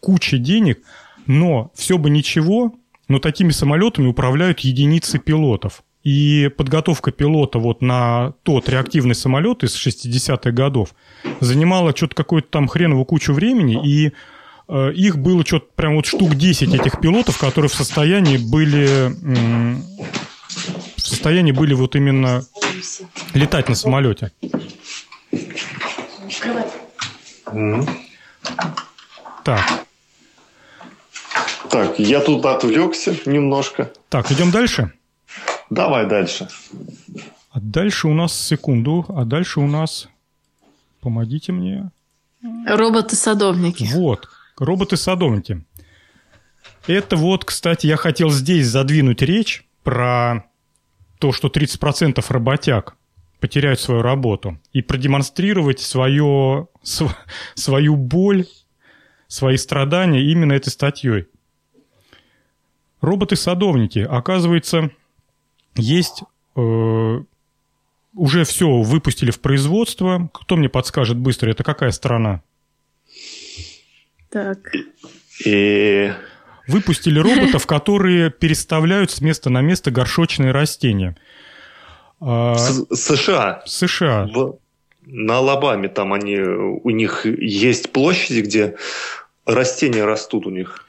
куча денег, но все бы ничего, но такими самолетами управляют единицы пилотов. И подготовка пилота вот на тот реактивный самолет из 60-х годов занимала что-то какую-то там хреновую кучу времени, и э, их было что-то прям вот штук 10 этих пилотов, которые в состоянии были в состоянии были вот именно летать на самолете. Так. Так, я тут отвлекся немножко. Так, идем дальше. Давай дальше. А дальше у нас, секунду, а дальше у нас, помогите мне. Роботы-садовники. Вот, роботы-садовники. Это вот, кстати, я хотел здесь задвинуть речь про то, что 30% работяг потеряют свою работу и продемонстрировать свое, св, свою боль, свои страдания именно этой статьей. Роботы-садовники, оказывается, есть э, уже все выпустили в производство. Кто мне подскажет быстро, это какая страна? Так. И Выпустили роботов, которые переставляют с места на место горшочные растения. А, С- США. США. В- на Алабаме там они, у них есть площади, где растения растут у них,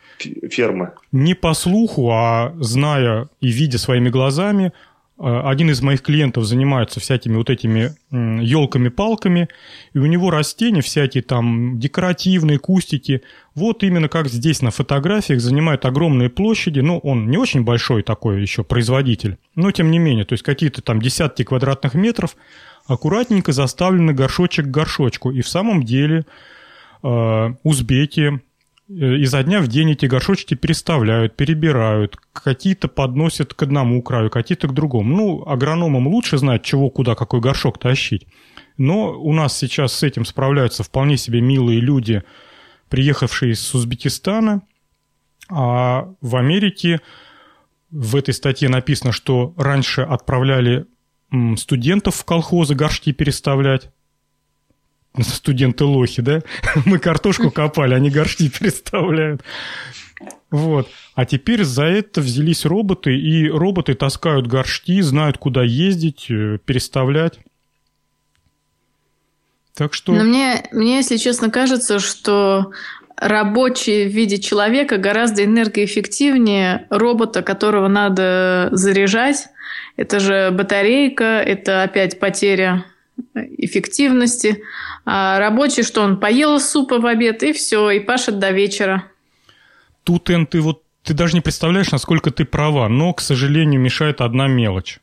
фермы. Не по слуху, а зная и видя своими глазами, э, один из моих клиентов занимается всякими вот этими елками-палками, и у него растения всякие там декоративные, кустики, вот именно как здесь на фотографиях занимают огромные площади, ну, он не очень большой такой еще производитель, но тем не менее, то есть какие-то там десятки квадратных метров, аккуратненько заставлены горшочек к горшочку, и в самом деле э, узбеки изо дня в день эти горшочки переставляют, перебирают, какие-то подносят к одному краю, какие-то к другому. Ну, агрономам лучше знать, чего, куда, какой горшок тащить. Но у нас сейчас с этим справляются вполне себе милые люди, приехавшие из Узбекистана. А в Америке в этой статье написано, что раньше отправляли студентов в колхозы горшки переставлять. Студенты лохи, да? Мы картошку копали, они горшки переставляют. Вот. А теперь за это взялись роботы, и роботы таскают горшки, знают, куда ездить, э, переставлять. Так что... Но мне, мне, если честно, кажется, что рабочий в виде человека гораздо энергоэффективнее робота, которого надо заряжать. Это же батарейка, это опять потеря эффективности. А рабочий, что он поел супа в обед, и все, и пашет до вечера. Тут, Эн, ты вот ты даже не представляешь, насколько ты права, но, к сожалению, мешает одна мелочь.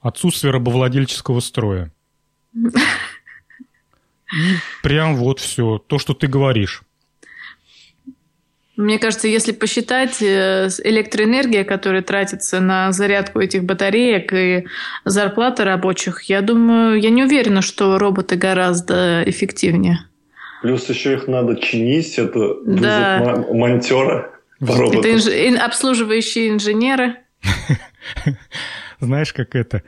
Отсутствие рабовладельческого строя. И прям вот все, то, что ты говоришь. Мне кажется, если посчитать э, электроэнергия, которая тратится на зарядку этих батареек и зарплата рабочих, я думаю, я не уверена, что роботы гораздо эффективнее. Плюс еще их надо чинить, это Да. монтера по Это роботу. Это инж- ин- обслуживающие инженеры. Знаешь, как это?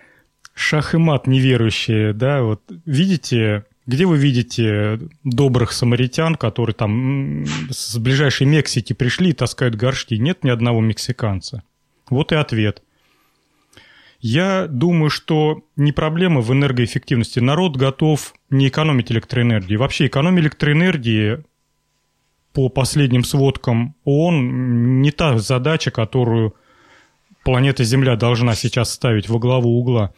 Шах и мат неверующие, да, вот видите, где вы видите добрых самаритян, которые там с ближайшей Мексики пришли и таскают горшки? Нет ни одного мексиканца. Вот и ответ. Я думаю, что не проблема в энергоэффективности. Народ готов не экономить электроэнергию. Вообще экономия электроэнергии по последним сводкам ООН не та задача, которую планета Земля должна сейчас ставить во главу угла.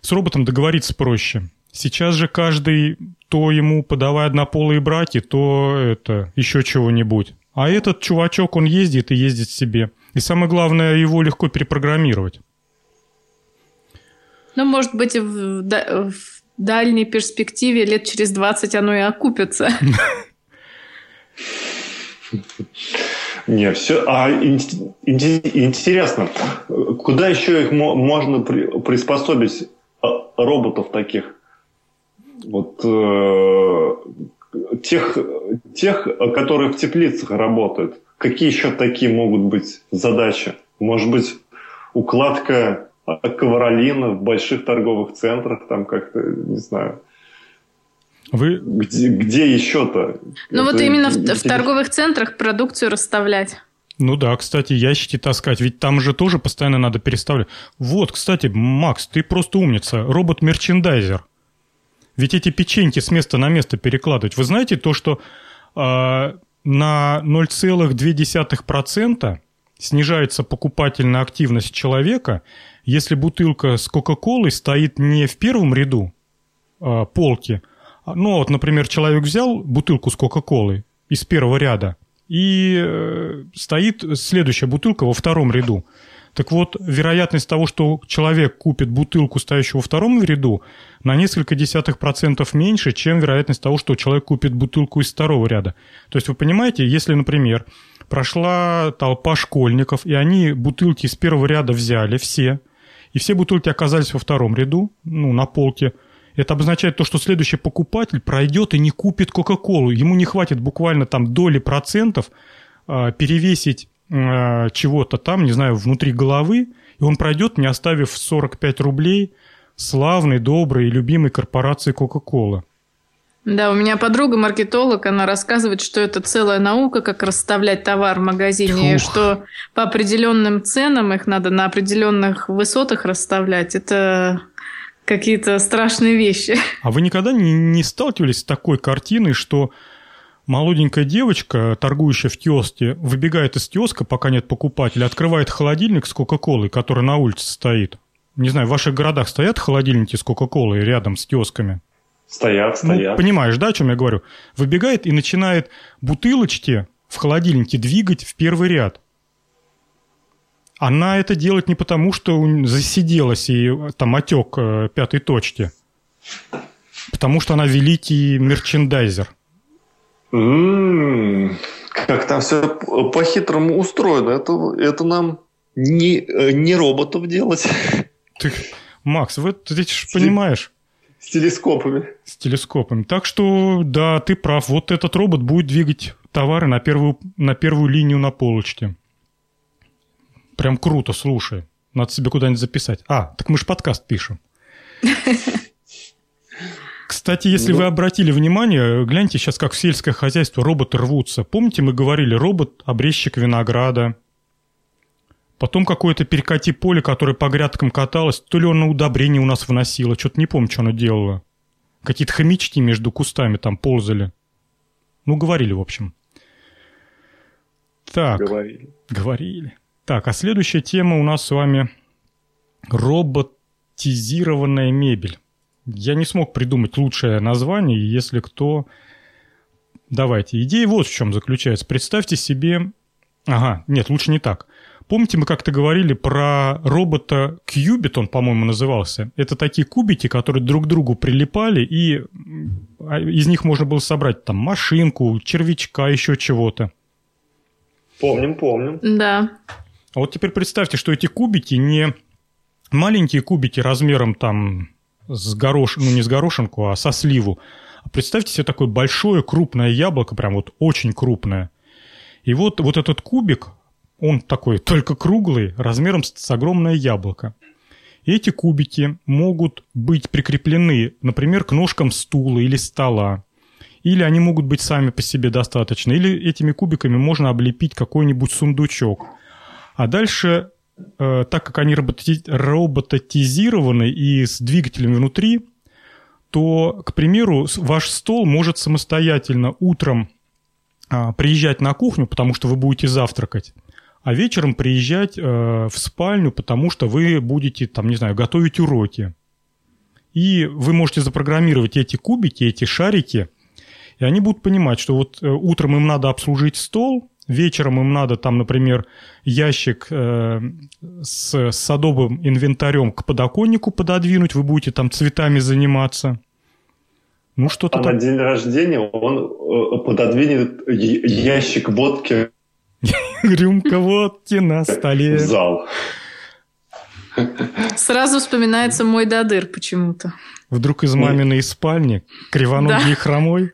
С роботом договориться проще. Сейчас же каждый то ему подавай однополые браки, то это еще чего-нибудь. А этот чувачок, он ездит и ездит себе. И самое главное, его легко перепрограммировать. Ну, может быть, в, да- в дальней перспективе лет через 20 оно и окупится. Не, все. А ин- ин- интересно, куда еще их мо- можно при- приспособить а, роботов таких? Вот э, тех, тех, которые в теплицах работают. Какие еще такие могут быть задачи? Может быть, укладка ковролина в больших торговых центрах, там как-то, не знаю. Вы Где, где еще-то? Ну, вот Это именно в, в торговых центрах продукцию расставлять. Ну да, кстати, ящики таскать, ведь там же тоже постоянно надо переставлять. Вот, кстати, Макс, ты просто умница, робот-мерчендайзер. Ведь эти печеньки с места на место перекладывать. Вы знаете то, что э, на 0,2% снижается покупательная активность человека, если бутылка с Кока-Колой стоит не в первом ряду э, полки, а, ну вот, например, человек взял бутылку с Кока-Колой из первого ряда, и э, стоит следующая бутылка во втором ряду. Так вот, вероятность того, что человек купит бутылку, стоящую во втором ряду, на несколько десятых процентов меньше, чем вероятность того, что человек купит бутылку из второго ряда. То есть вы понимаете, если, например, прошла толпа школьников, и они бутылки из первого ряда взяли все, и все бутылки оказались во втором ряду, ну, на полке, это обозначает то, что следующий покупатель пройдет и не купит Кока-Колу. Ему не хватит буквально там доли процентов а, перевесить э, чего-то там, не знаю, внутри головы, и он пройдет, не оставив 45 рублей славной, доброй и любимой корпорации Coca-Cola. Да, у меня подруга маркетолог, она рассказывает, что это целая наука, как расставлять товар в магазине, и что по определенным ценам их надо на определенных высотах расставлять. Это какие-то страшные вещи. А вы никогда не, не сталкивались с такой картиной, что молоденькая девочка, торгующая в киоске, выбегает из киоска, пока нет покупателя, открывает холодильник с Кока-Колой, который на улице стоит? Не знаю, в ваших городах стоят холодильники с Кока-Колой рядом с киосками? Стоят, ну, стоят. Ну, понимаешь, да, о чем я говорю? Выбегает и начинает бутылочки в холодильнике двигать в первый ряд. Она это делает не потому, что засиделась и там отек э, пятой точки. Потому что она великий мерчендайзер. М-м-м, как там все по-хитрому устроено. Это, это нам не, э, не роботов делать. Ты, Макс, вы, ты же понимаешь. С телескопами. С телескопами. Так что, да, ты прав. Вот этот робот будет двигать товары на первую, на первую линию на полочке. Прям круто, слушай. Надо себе куда-нибудь записать. А, так мы же подкаст пишем. Кстати, если вы обратили внимание, гляньте сейчас, как в сельское хозяйство роботы рвутся. Помните, мы говорили, робот – обрезчик винограда. Потом какое-то перекати поле, которое по грядкам каталось, то ли он на удобрение у нас вносило, что-то не помню, что оно делало. Какие-то хомячки между кустами там ползали. Ну, говорили, в общем. Так. Говорили. Говорили. Так, а следующая тема у нас с вами роботизированная мебель. Я не смог придумать лучшее название, если кто... Давайте. Идея вот в чем заключается. Представьте себе... Ага, нет, лучше не так. Помните, мы как-то говорили про робота Qubit, он, по-моему, назывался. Это такие кубики, которые друг к другу прилипали, и а, из них можно было собрать там машинку, червячка, еще чего-то. Помним, помним. Да. А вот теперь представьте, что эти кубики не маленькие кубики размером там с горош... ну не с горошинку, а со сливу. Представьте себе такое большое крупное яблоко, прям вот очень крупное. И вот, вот этот кубик, он такой только круглый, размером с, с огромное яблоко. И эти кубики могут быть прикреплены, например, к ножкам стула или стола. Или они могут быть сами по себе достаточно. Или этими кубиками можно облепить какой-нибудь сундучок. А дальше, э, так как они робототизированы и с двигателями внутри, то, к примеру, ваш стол может самостоятельно утром э, приезжать на кухню, потому что вы будете завтракать а вечером приезжать э, в спальню, потому что вы будете, там, не знаю, готовить уроки. И вы можете запрограммировать эти кубики, эти шарики, и они будут понимать, что вот э, утром им надо обслужить стол, вечером им надо там, например, ящик э, с садовым инвентарем к подоконнику пододвинуть, вы будете там цветами заниматься. Ну, что-то а там... на день рождения он э, пододвинет ящик водки Рюмка водки на столе. Зал. Сразу вспоминается мой дадыр почему-то. Вдруг из маминой спальни кривоногий да. хромой?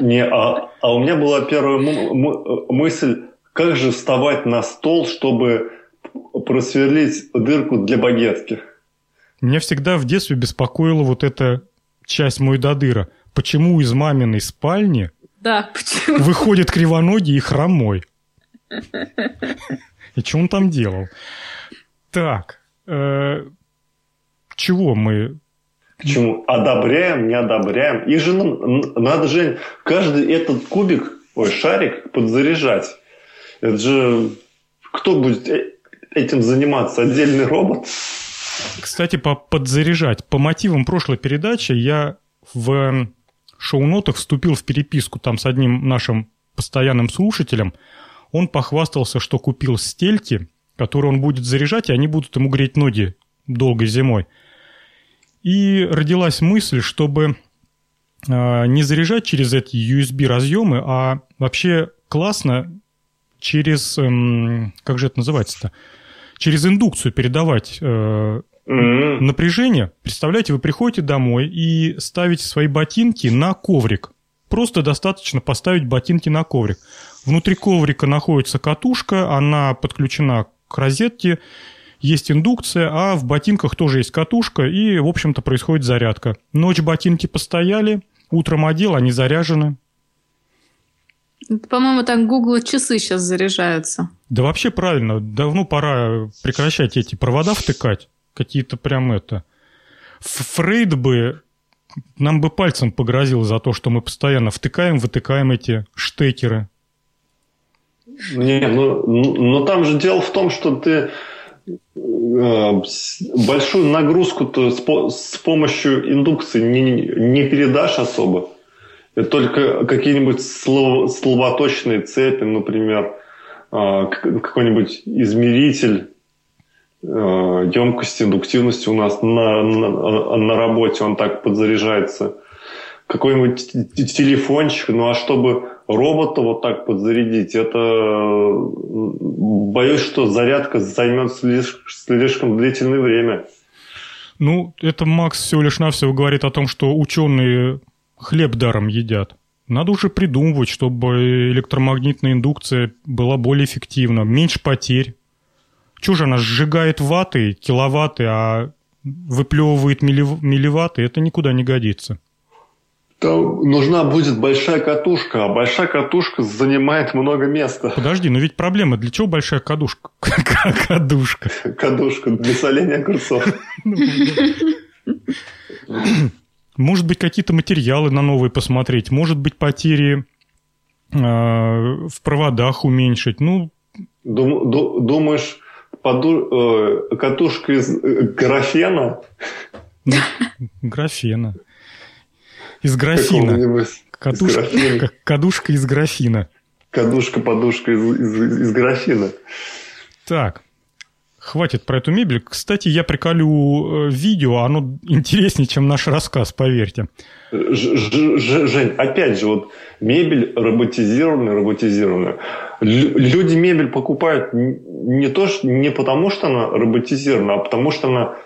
Не, а, а у меня была первая мысль, как же вставать на стол, чтобы просверлить дырку для багетки. Меня всегда в детстве беспокоила вот эта часть мой дадыра. Почему из маминой спальни да, почему? выходит кривоногий и хромой? И что он там делал? Так, э, чего мы... Почему? Одобряем, не одобряем. И же надо же каждый этот кубик, ой, шарик подзаряжать. Это же кто будет э, этим заниматься? Отдельный робот? Кстати, по подзаряжать. По мотивам прошлой передачи я в шоу-нотах вступил в переписку там с одним нашим постоянным слушателем – он похвастался, что купил стельки, которые он будет заряжать, и они будут ему греть ноги долгой зимой. И родилась мысль, чтобы э, не заряжать через эти USB-разъемы, а вообще классно через, э, как же это называется-то, через индукцию передавать э, напряжение. Представляете, вы приходите домой и ставите свои ботинки на коврик просто достаточно поставить ботинки на коврик. Внутри коврика находится катушка, она подключена к розетке, есть индукция, а в ботинках тоже есть катушка, и, в общем-то, происходит зарядка. Ночь ботинки постояли, утром одел, они заряжены. По-моему, так Google часы сейчас заряжаются. Да вообще правильно. Давно пора прекращать эти провода втыкать. Какие-то прям это... Фрейд бы нам бы пальцем погрозил за то, что мы постоянно втыкаем, вытыкаем эти штекеры. Не, ну, ну, но там же дело в том, что ты большую нагрузку-то с, помощью индукции не, не передашь особо. Только какие-нибудь слов, словоточные цепи, например, э, какой-нибудь измеритель Э, емкости, индуктивности у нас на, на, на работе, он так подзаряжается. Какой-нибудь телефончик, ну а чтобы робота вот так подзарядить, это боюсь, что зарядка займет слишком длительное время. Ну, это Макс всего лишь навсего говорит о том, что ученые хлеб даром едят. Надо уже придумывать, чтобы электромагнитная индукция была более эффективна, меньше потерь. Чего же она сжигает ваты, киловатты, а выплевывает милливатты? Это никуда не годится. Там нужна будет большая катушка, а большая катушка занимает много места. Подожди, но ведь проблема, для чего большая кадушка? Кадушка. Кадушка для соления огурцов. Может быть, какие-то материалы на новые посмотреть, может быть, потери а, в проводах уменьшить. Ну, думаешь, э, катушка из э, графена. Графена. Из графина. Катушка, из кадушка из графина. Кадушка-подушка из, из, из графина. Так, хватит про эту мебель. Кстати, я приколю э, видео, оно интереснее, чем наш рассказ, поверьте. Ж, Ж, Ж, Жень, опять же, вот мебель роботизированная, роботизированная. Люди мебель покупают не то, не потому, что она роботизирована, а потому, что она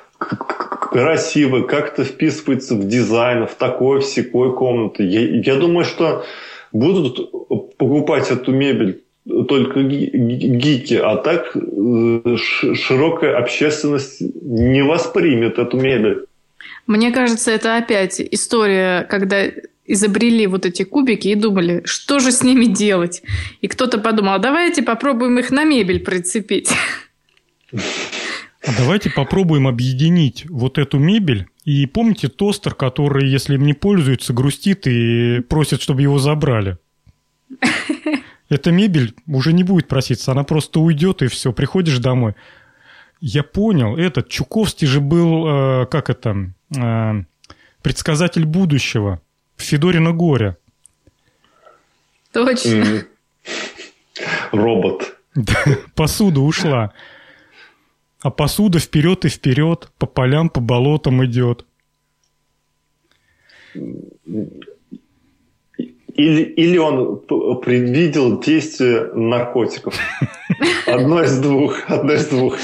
красивая, как-то вписывается в дизайн, в такой, в секой комнаты. Я, я думаю, что будут покупать эту мебель только гики, а так э, широкая общественность не воспримет эту мебель. Мне кажется, это опять история, когда изобрели вот эти кубики и думали, что же с ними делать. И кто-то подумал, а давайте попробуем их на мебель прицепить. А давайте попробуем объединить вот эту мебель. И помните тостер, который, если им не пользуется, грустит и просит, чтобы его забрали? Эта мебель уже не будет проситься, она просто уйдет и все, приходишь домой. Я понял, этот Чуковский же был, э, как это, э, предсказатель будущего. Федорина горе. Точно. Робот. Посуда ушла. А посуда вперед и вперед, по полям, по болотам идет. Или, или он предвидел действие наркотиков. Одно из двух. Одно из двух.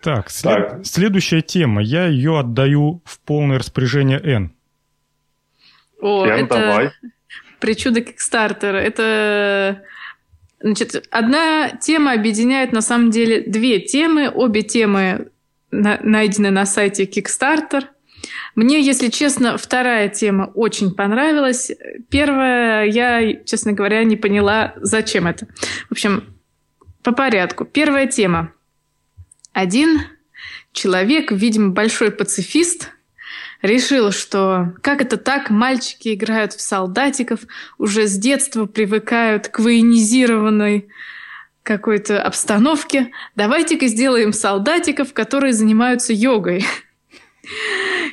Так, след... так, следующая тема. Я ее отдаю в полное распоряжение Н. О, Н, это давай. причуда Кикстартера. Это Значит, одна тема объединяет на самом деле две темы. Обе темы на, найдены на сайте Kickstarter. Мне, если честно, вторая тема очень понравилась. Первая, я, честно говоря, не поняла, зачем это. В общем, по порядку. Первая тема. Один человек, видимо, большой пацифист, решил, что как это так, мальчики играют в солдатиков, уже с детства привыкают к военизированной какой-то обстановке. Давайте-ка сделаем солдатиков, которые занимаются йогой.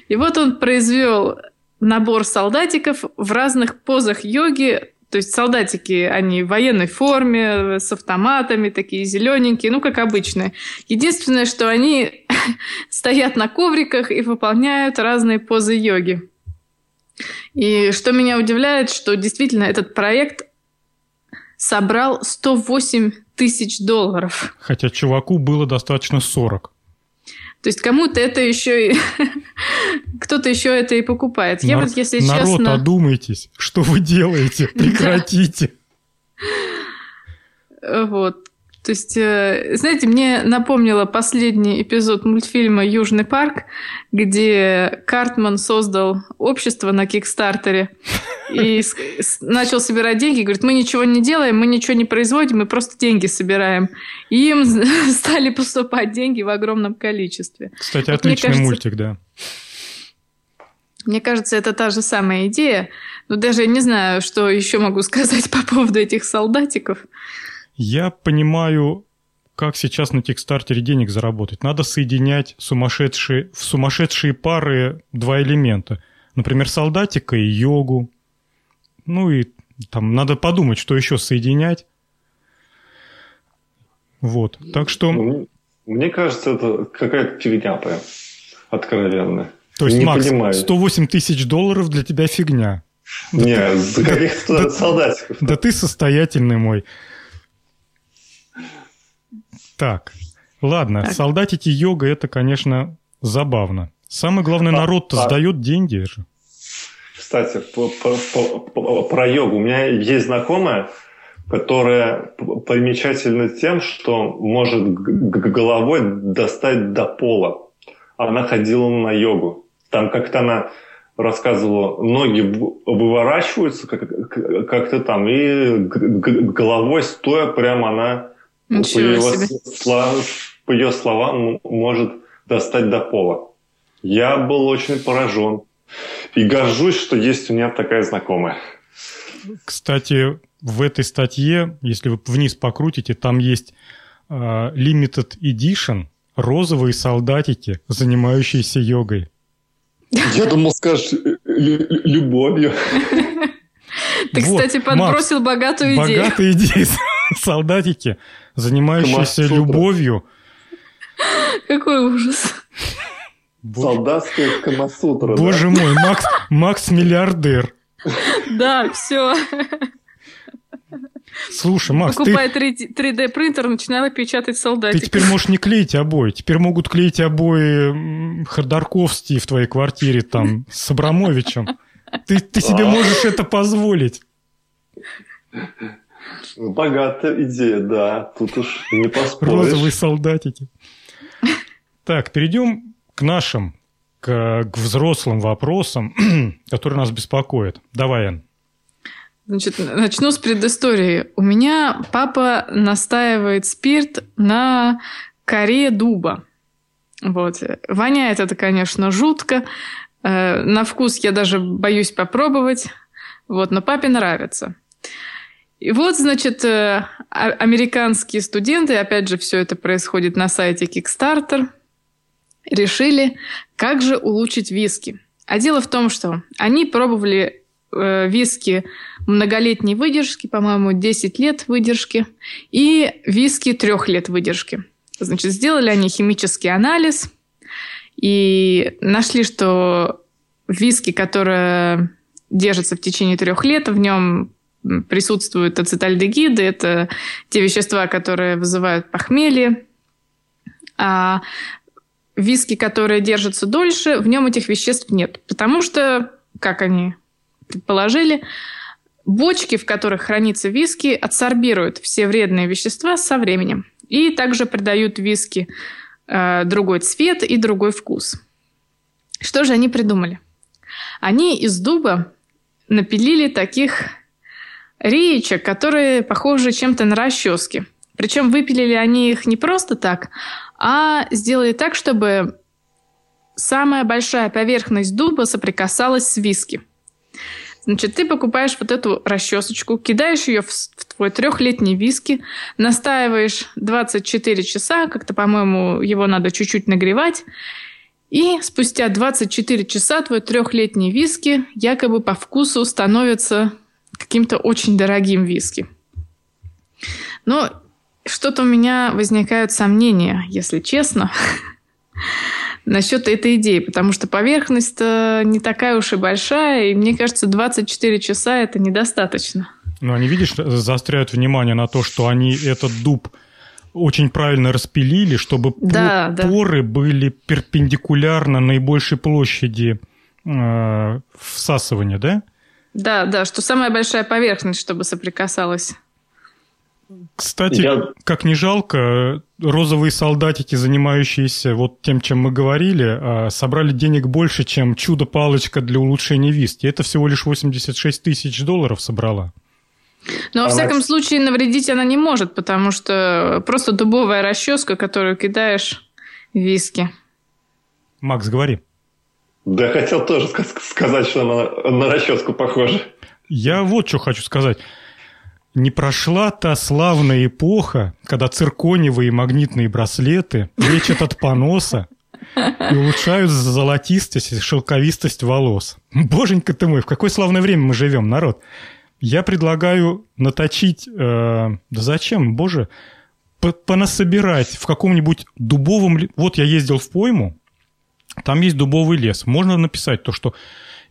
И вот он произвел набор солдатиков в разных позах йоги, то есть солдатики, они в военной форме, с автоматами, такие зелененькие, ну, как обычные. Единственное, что они стоят на ковриках и выполняют разные позы йоги. И что меня удивляет, что действительно этот проект собрал 108 тысяч долларов. Хотя чуваку было достаточно 40. То есть кому-то это еще и... Кто-то еще это и покупает. Я Нар- вот, если Народ, честно... одумайтесь, что вы делаете, прекратите. Вот. То есть, э, знаете, мне напомнило последний эпизод мультфильма «Южный парк», где Картман создал общество на Кикстартере и начал собирать деньги. Говорит, мы ничего не делаем, мы ничего не производим, мы просто деньги собираем. И им стали поступать деньги в огромном количестве. Кстати, Вот отличный кажется- мультик, да. Мне кажется, это та же самая идея. Но даже я не знаю, что еще могу сказать по поводу этих солдатиков. Я понимаю, как сейчас на Кикстартере денег заработать. Надо соединять сумасшедшие, в сумасшедшие пары два элемента. Например, солдатика и йогу. Ну и там надо подумать, что еще соединять. Вот. Так что, Ну, Мне кажется, это какая-то фигня прям. Откровенная. то есть, не Макс, понимаю. 108 тысяч долларов для тебя фигня. Не, за каких-то да- солдатиков. Да ты состоятельный мой. Так, ладно, Так. солдатики йога это, конечно, забавно. Самое главное, А- народ-то а- сдает деньги же. Кстати, по- по- по- по- про йогу. У меня есть знакомая, которая примечательна тем, что может головой достать до пола. Она ходила на йогу. Там как-то она рассказывала, ноги выворачиваются как- как- как-то там, и головой стоя прямо она, Ничего ее, себе. слов- по ее словам, может достать до пола. Я был очень поражен. И горжусь, что есть у меня такая знакомая. Кстати, в этой статье, если вы вниз покрутите, там есть э, limited edition розовые солдатики, занимающиеся йогой. Я думал, скажешь любовью. Ты, кстати, подбросил богатую идею. Богатые идеи. Солдатики, занимающиеся любовью. Какой ужас. Бо- Солдатская камасутра. Боже мой, Макс, Макс миллиардер. Да, все. Слушай, Макс, ты, Покупай 3D принтер, начинала печатать ты солдатик. теперь можешь не клеить обои. Теперь могут клеить обои м, Ходорковский в твоей квартире там с Абрамовичем. Ты, ты себе А. можешь это позволить. Богатая идея, да. Тут уж не поспоришь. Розовые солдатики. Так, перейдем к нашим, к, к взрослым вопросам, которые нас беспокоят. Давай, Эн. Значит, начну с предыстории. У меня папа настаивает спирт на коре дуба. Вот. Воняет это, конечно, жутко. Э, На вкус я даже боюсь попробовать. Вот, но папе нравится. И вот, значит, э, а- американские студенты, опять же, все это происходит на сайте Kickstarter, решили, как же улучшить виски. А дело в том, что они пробовали э, виски многолетней выдержки, по-моему, 10 лет выдержки, и виски трех лет выдержки. Значит, сделали они химический анализ и нашли, что виски, которая держится в течение трех лет, в нем присутствуют ацетальдегиды, это те вещества, которые вызывают похмелье, а виски, которые держатся дольше, в нем этих веществ нет. Потому что, как они предположили, бочки, в которых хранится виски, адсорбируют все вредные вещества со временем. И также придают виски э, другой цвет и другой вкус. Что же они придумали? Они из дуба напилили таких реечек, которые похожи чем-то на расчески. Причем выпилили они их не просто так, а сделали так, чтобы самая большая поверхность дуба соприкасалась с виски. Значит, ты покупаешь вот эту расчесочку, кидаешь ее в, в твой трехлетний виски, настаиваешь 24 часа, как-то, по-моему, его надо чуть-чуть нагревать, и спустя 24 часа твой трехлетний виски якобы по вкусу становится каким-то очень дорогим виски. Но что-то у меня возникают сомнения, если честно, насчет этой идеи, потому что поверхность не такая уж и большая, и мне кажется, 24 часа это недостаточно. Но они, видишь, заостряют внимание на то, что они этот дуб очень правильно распилили, чтобы да, поры да. были перпендикулярно наибольшей площади э, всасывания, да? Да, да, что самая большая поверхность, чтобы соприкасалась. Кстати, Я... как не жалко, розовые солдатики, занимающиеся вот тем, чем мы говорили, а, собрали денег больше, чем чудо-палочка для улучшения виски. Это всего лишь 86 тысяч долларов собрала. Но, во всяком случае, навредить она не может, потому что просто дубовая расческа, которую кидаешь в виски. Макс, говори. Да, хотел тоже сказать, что она на расческу похожа. Я вот что хочу сказать. Не прошла та славная эпоха, когда цирконевые магнитные браслеты лечат от поноса и улучшают золотистость и шелковистость волос. Боженька ты мой, в какое славное время мы живем, народ. Я предлагаю наточить... Э, да зачем, боже? Понасобирать в каком-нибудь дубовом... Вот я ездил в пойму, там есть дубовый лес. Можно написать то, что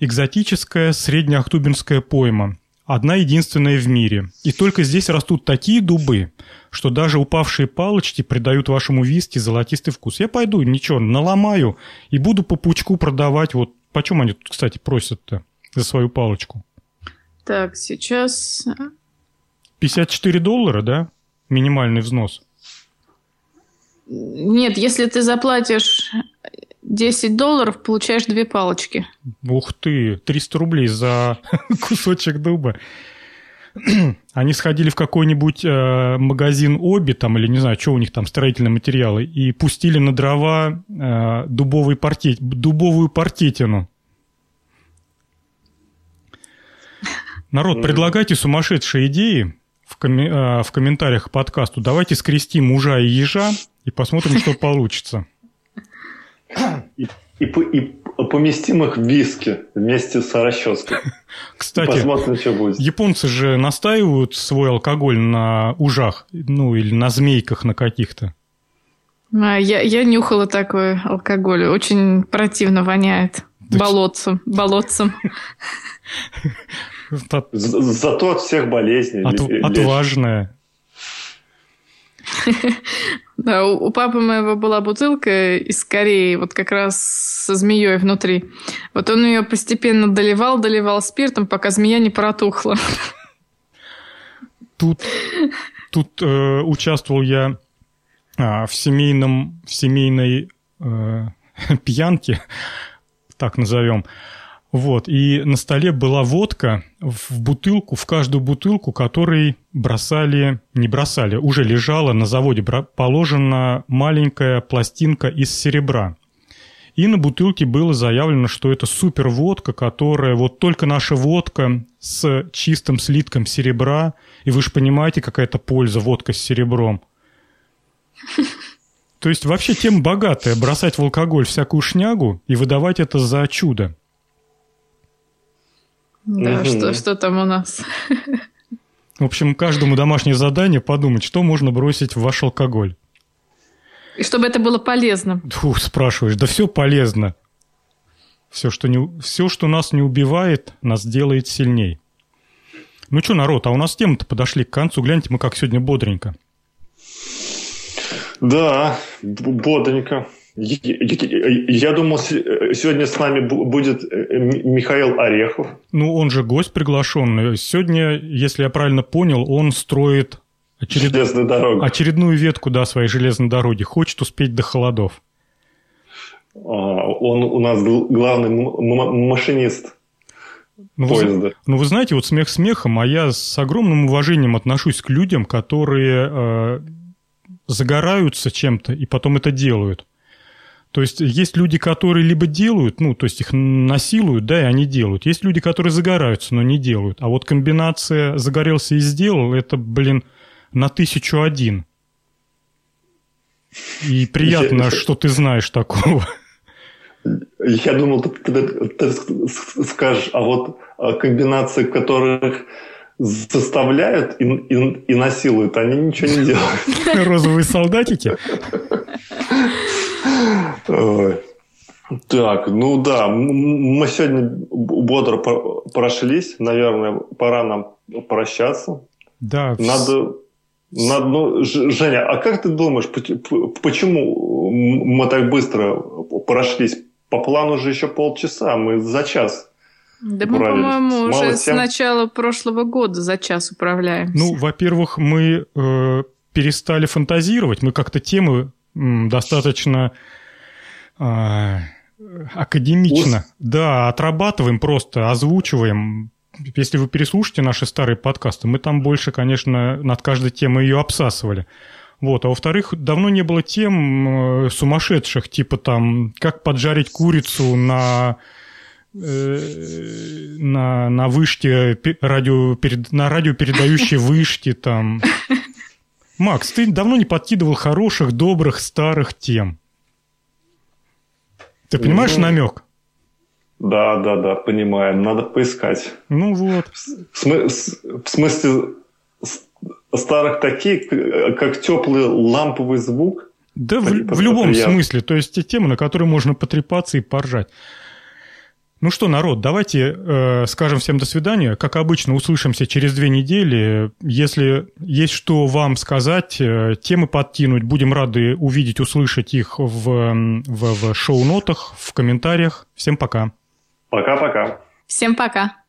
экзотическая среднеохтубинская пойма. Одна единственная в мире. И только здесь растут такие дубы, что даже упавшие палочки придают вашему виски золотистый вкус. Я пойду, ничего, наломаю и буду по пучку продавать. Вот почем они тут, кстати, просят-то за свою палочку? Так, сейчас... 54 доллара, да? Минимальный взнос. Нет, если ты заплатишь 10 долларов, получаешь две палочки. Ух ты, 300 рублей за кусочек дуба. Они сходили в какой-нибудь э, магазин Оби, там, или не знаю, что у них там, строительные материалы, и пустили на дрова э, дубовый паркет, дубовую паркетину. Народ, предлагайте сумасшедшие идеи в, коми- э, в комментариях к подкасту. Давайте скрестим мужа и ежа и посмотрим, что получится. И, и, и поместим их в виски вместе с расческой. Кстати, Посмотрим, что будет. японцы же настаивают свой алкоголь на ужах, ну или на змейках на каких-то. А, я, я нюхала такой алкоголь, очень противно воняет. Да болотцем, болотцем. Зато от всех болезней. От, отважная. Да, у, папы моего была бутылка из Кореи, вот как раз со змеей внутри. Вот он ее постепенно доливал, доливал спиртом, пока змея не протухла. Тут, тут э, участвовал я а, в семейном, в семейной э, пьянке, так назовем. Вот, и на столе была водка в бутылку, в каждую бутылку, которой бросали, не бросали, уже лежала на заводе, положена маленькая пластинка из серебра. И на бутылке было заявлено, что это супер водка, которая вот только наша водка с чистым слитком серебра. И вы же понимаете, какая это польза водка с серебром. То есть вообще тема богатая, бросать в алкоголь всякую шнягу и выдавать это за чудо. Да, угу. что, что там у нас? В общем, каждому домашнее задание подумать, что можно бросить в ваш алкоголь. И чтобы это было полезно. Фу, спрашиваешь, да все полезно. Все что, не, все, что нас не убивает, нас делает сильней. Ну что, народ, а у нас темы-то подошли к концу. Гляньте, мы как сегодня бодренько. Да, бодренько. Я думал, сегодня с нами будет э, Михаил Орехов. Ну, он же гость приглашенный. Сегодня, если я правильно понял, он строит очеред... очередную ветку да, своей железной дороги. Хочет успеть до холодов. А, он у нас главный машинист ну, поезда. Вы, ну, вы знаете, вот смех смехом, а я с огромным уважением отношусь к людям, которые э, загораются чем-то и потом это делают. То есть есть люди, которые либо делают, ну, то есть их насилуют, да, и они делают. Есть люди, которые загораются, но не делают. А вот комбинация загорелся и сделал, это, блин, на тысячу один. И приятно, что ты знаешь такого. Я думал, ты, ты, ты скажешь, а вот а комбинации, которых заставляют и, и, и насилуют, они ничего не делают. Розовые солдатики? Так, ну да, мы сегодня бодро прошлись. Наверное, пора нам прощаться. Да. Надо, На одну... Женя, а как ты думаешь, почему мы так быстро прошлись? По плану же еще полчаса, мы за час. Да мы, по-моему, уже с начала прошлого года за час управляемся. Ну, во-первых, мы э, перестали фантазировать, мы как-то темы достаточно э, академично, Ус... да, отрабатываем просто, озвучиваем. Если вы переслушаете наши старые подкасты, мы там больше, конечно, над каждой темой ее обсасывали. Вот. А во-вторых, давно не было тем э, сумасшедших, типа там, как поджарить курицу на э, на, на вышке, радио, на радиопередающей вышке там. Макс, ты давно не подкидывал хороших, добрых, старых тем. Ты понимаешь ну, намек? Да, да, да, понимаем. Надо поискать. Ну вот. В, смы- в смысле, старых таких, как теплый ламповый звук. Да, в, в любом приятно. смысле. То есть те темы, на которые можно потрепаться и поржать. Ну что, народ, давайте э, скажем всем до свидания. Как обычно, услышимся через две недели. Если есть что вам сказать, э, темы подкинуть, будем рады увидеть, услышать их в, в, в шоу-нотах, в комментариях. Всем пока. Пока-пока. Всем пока.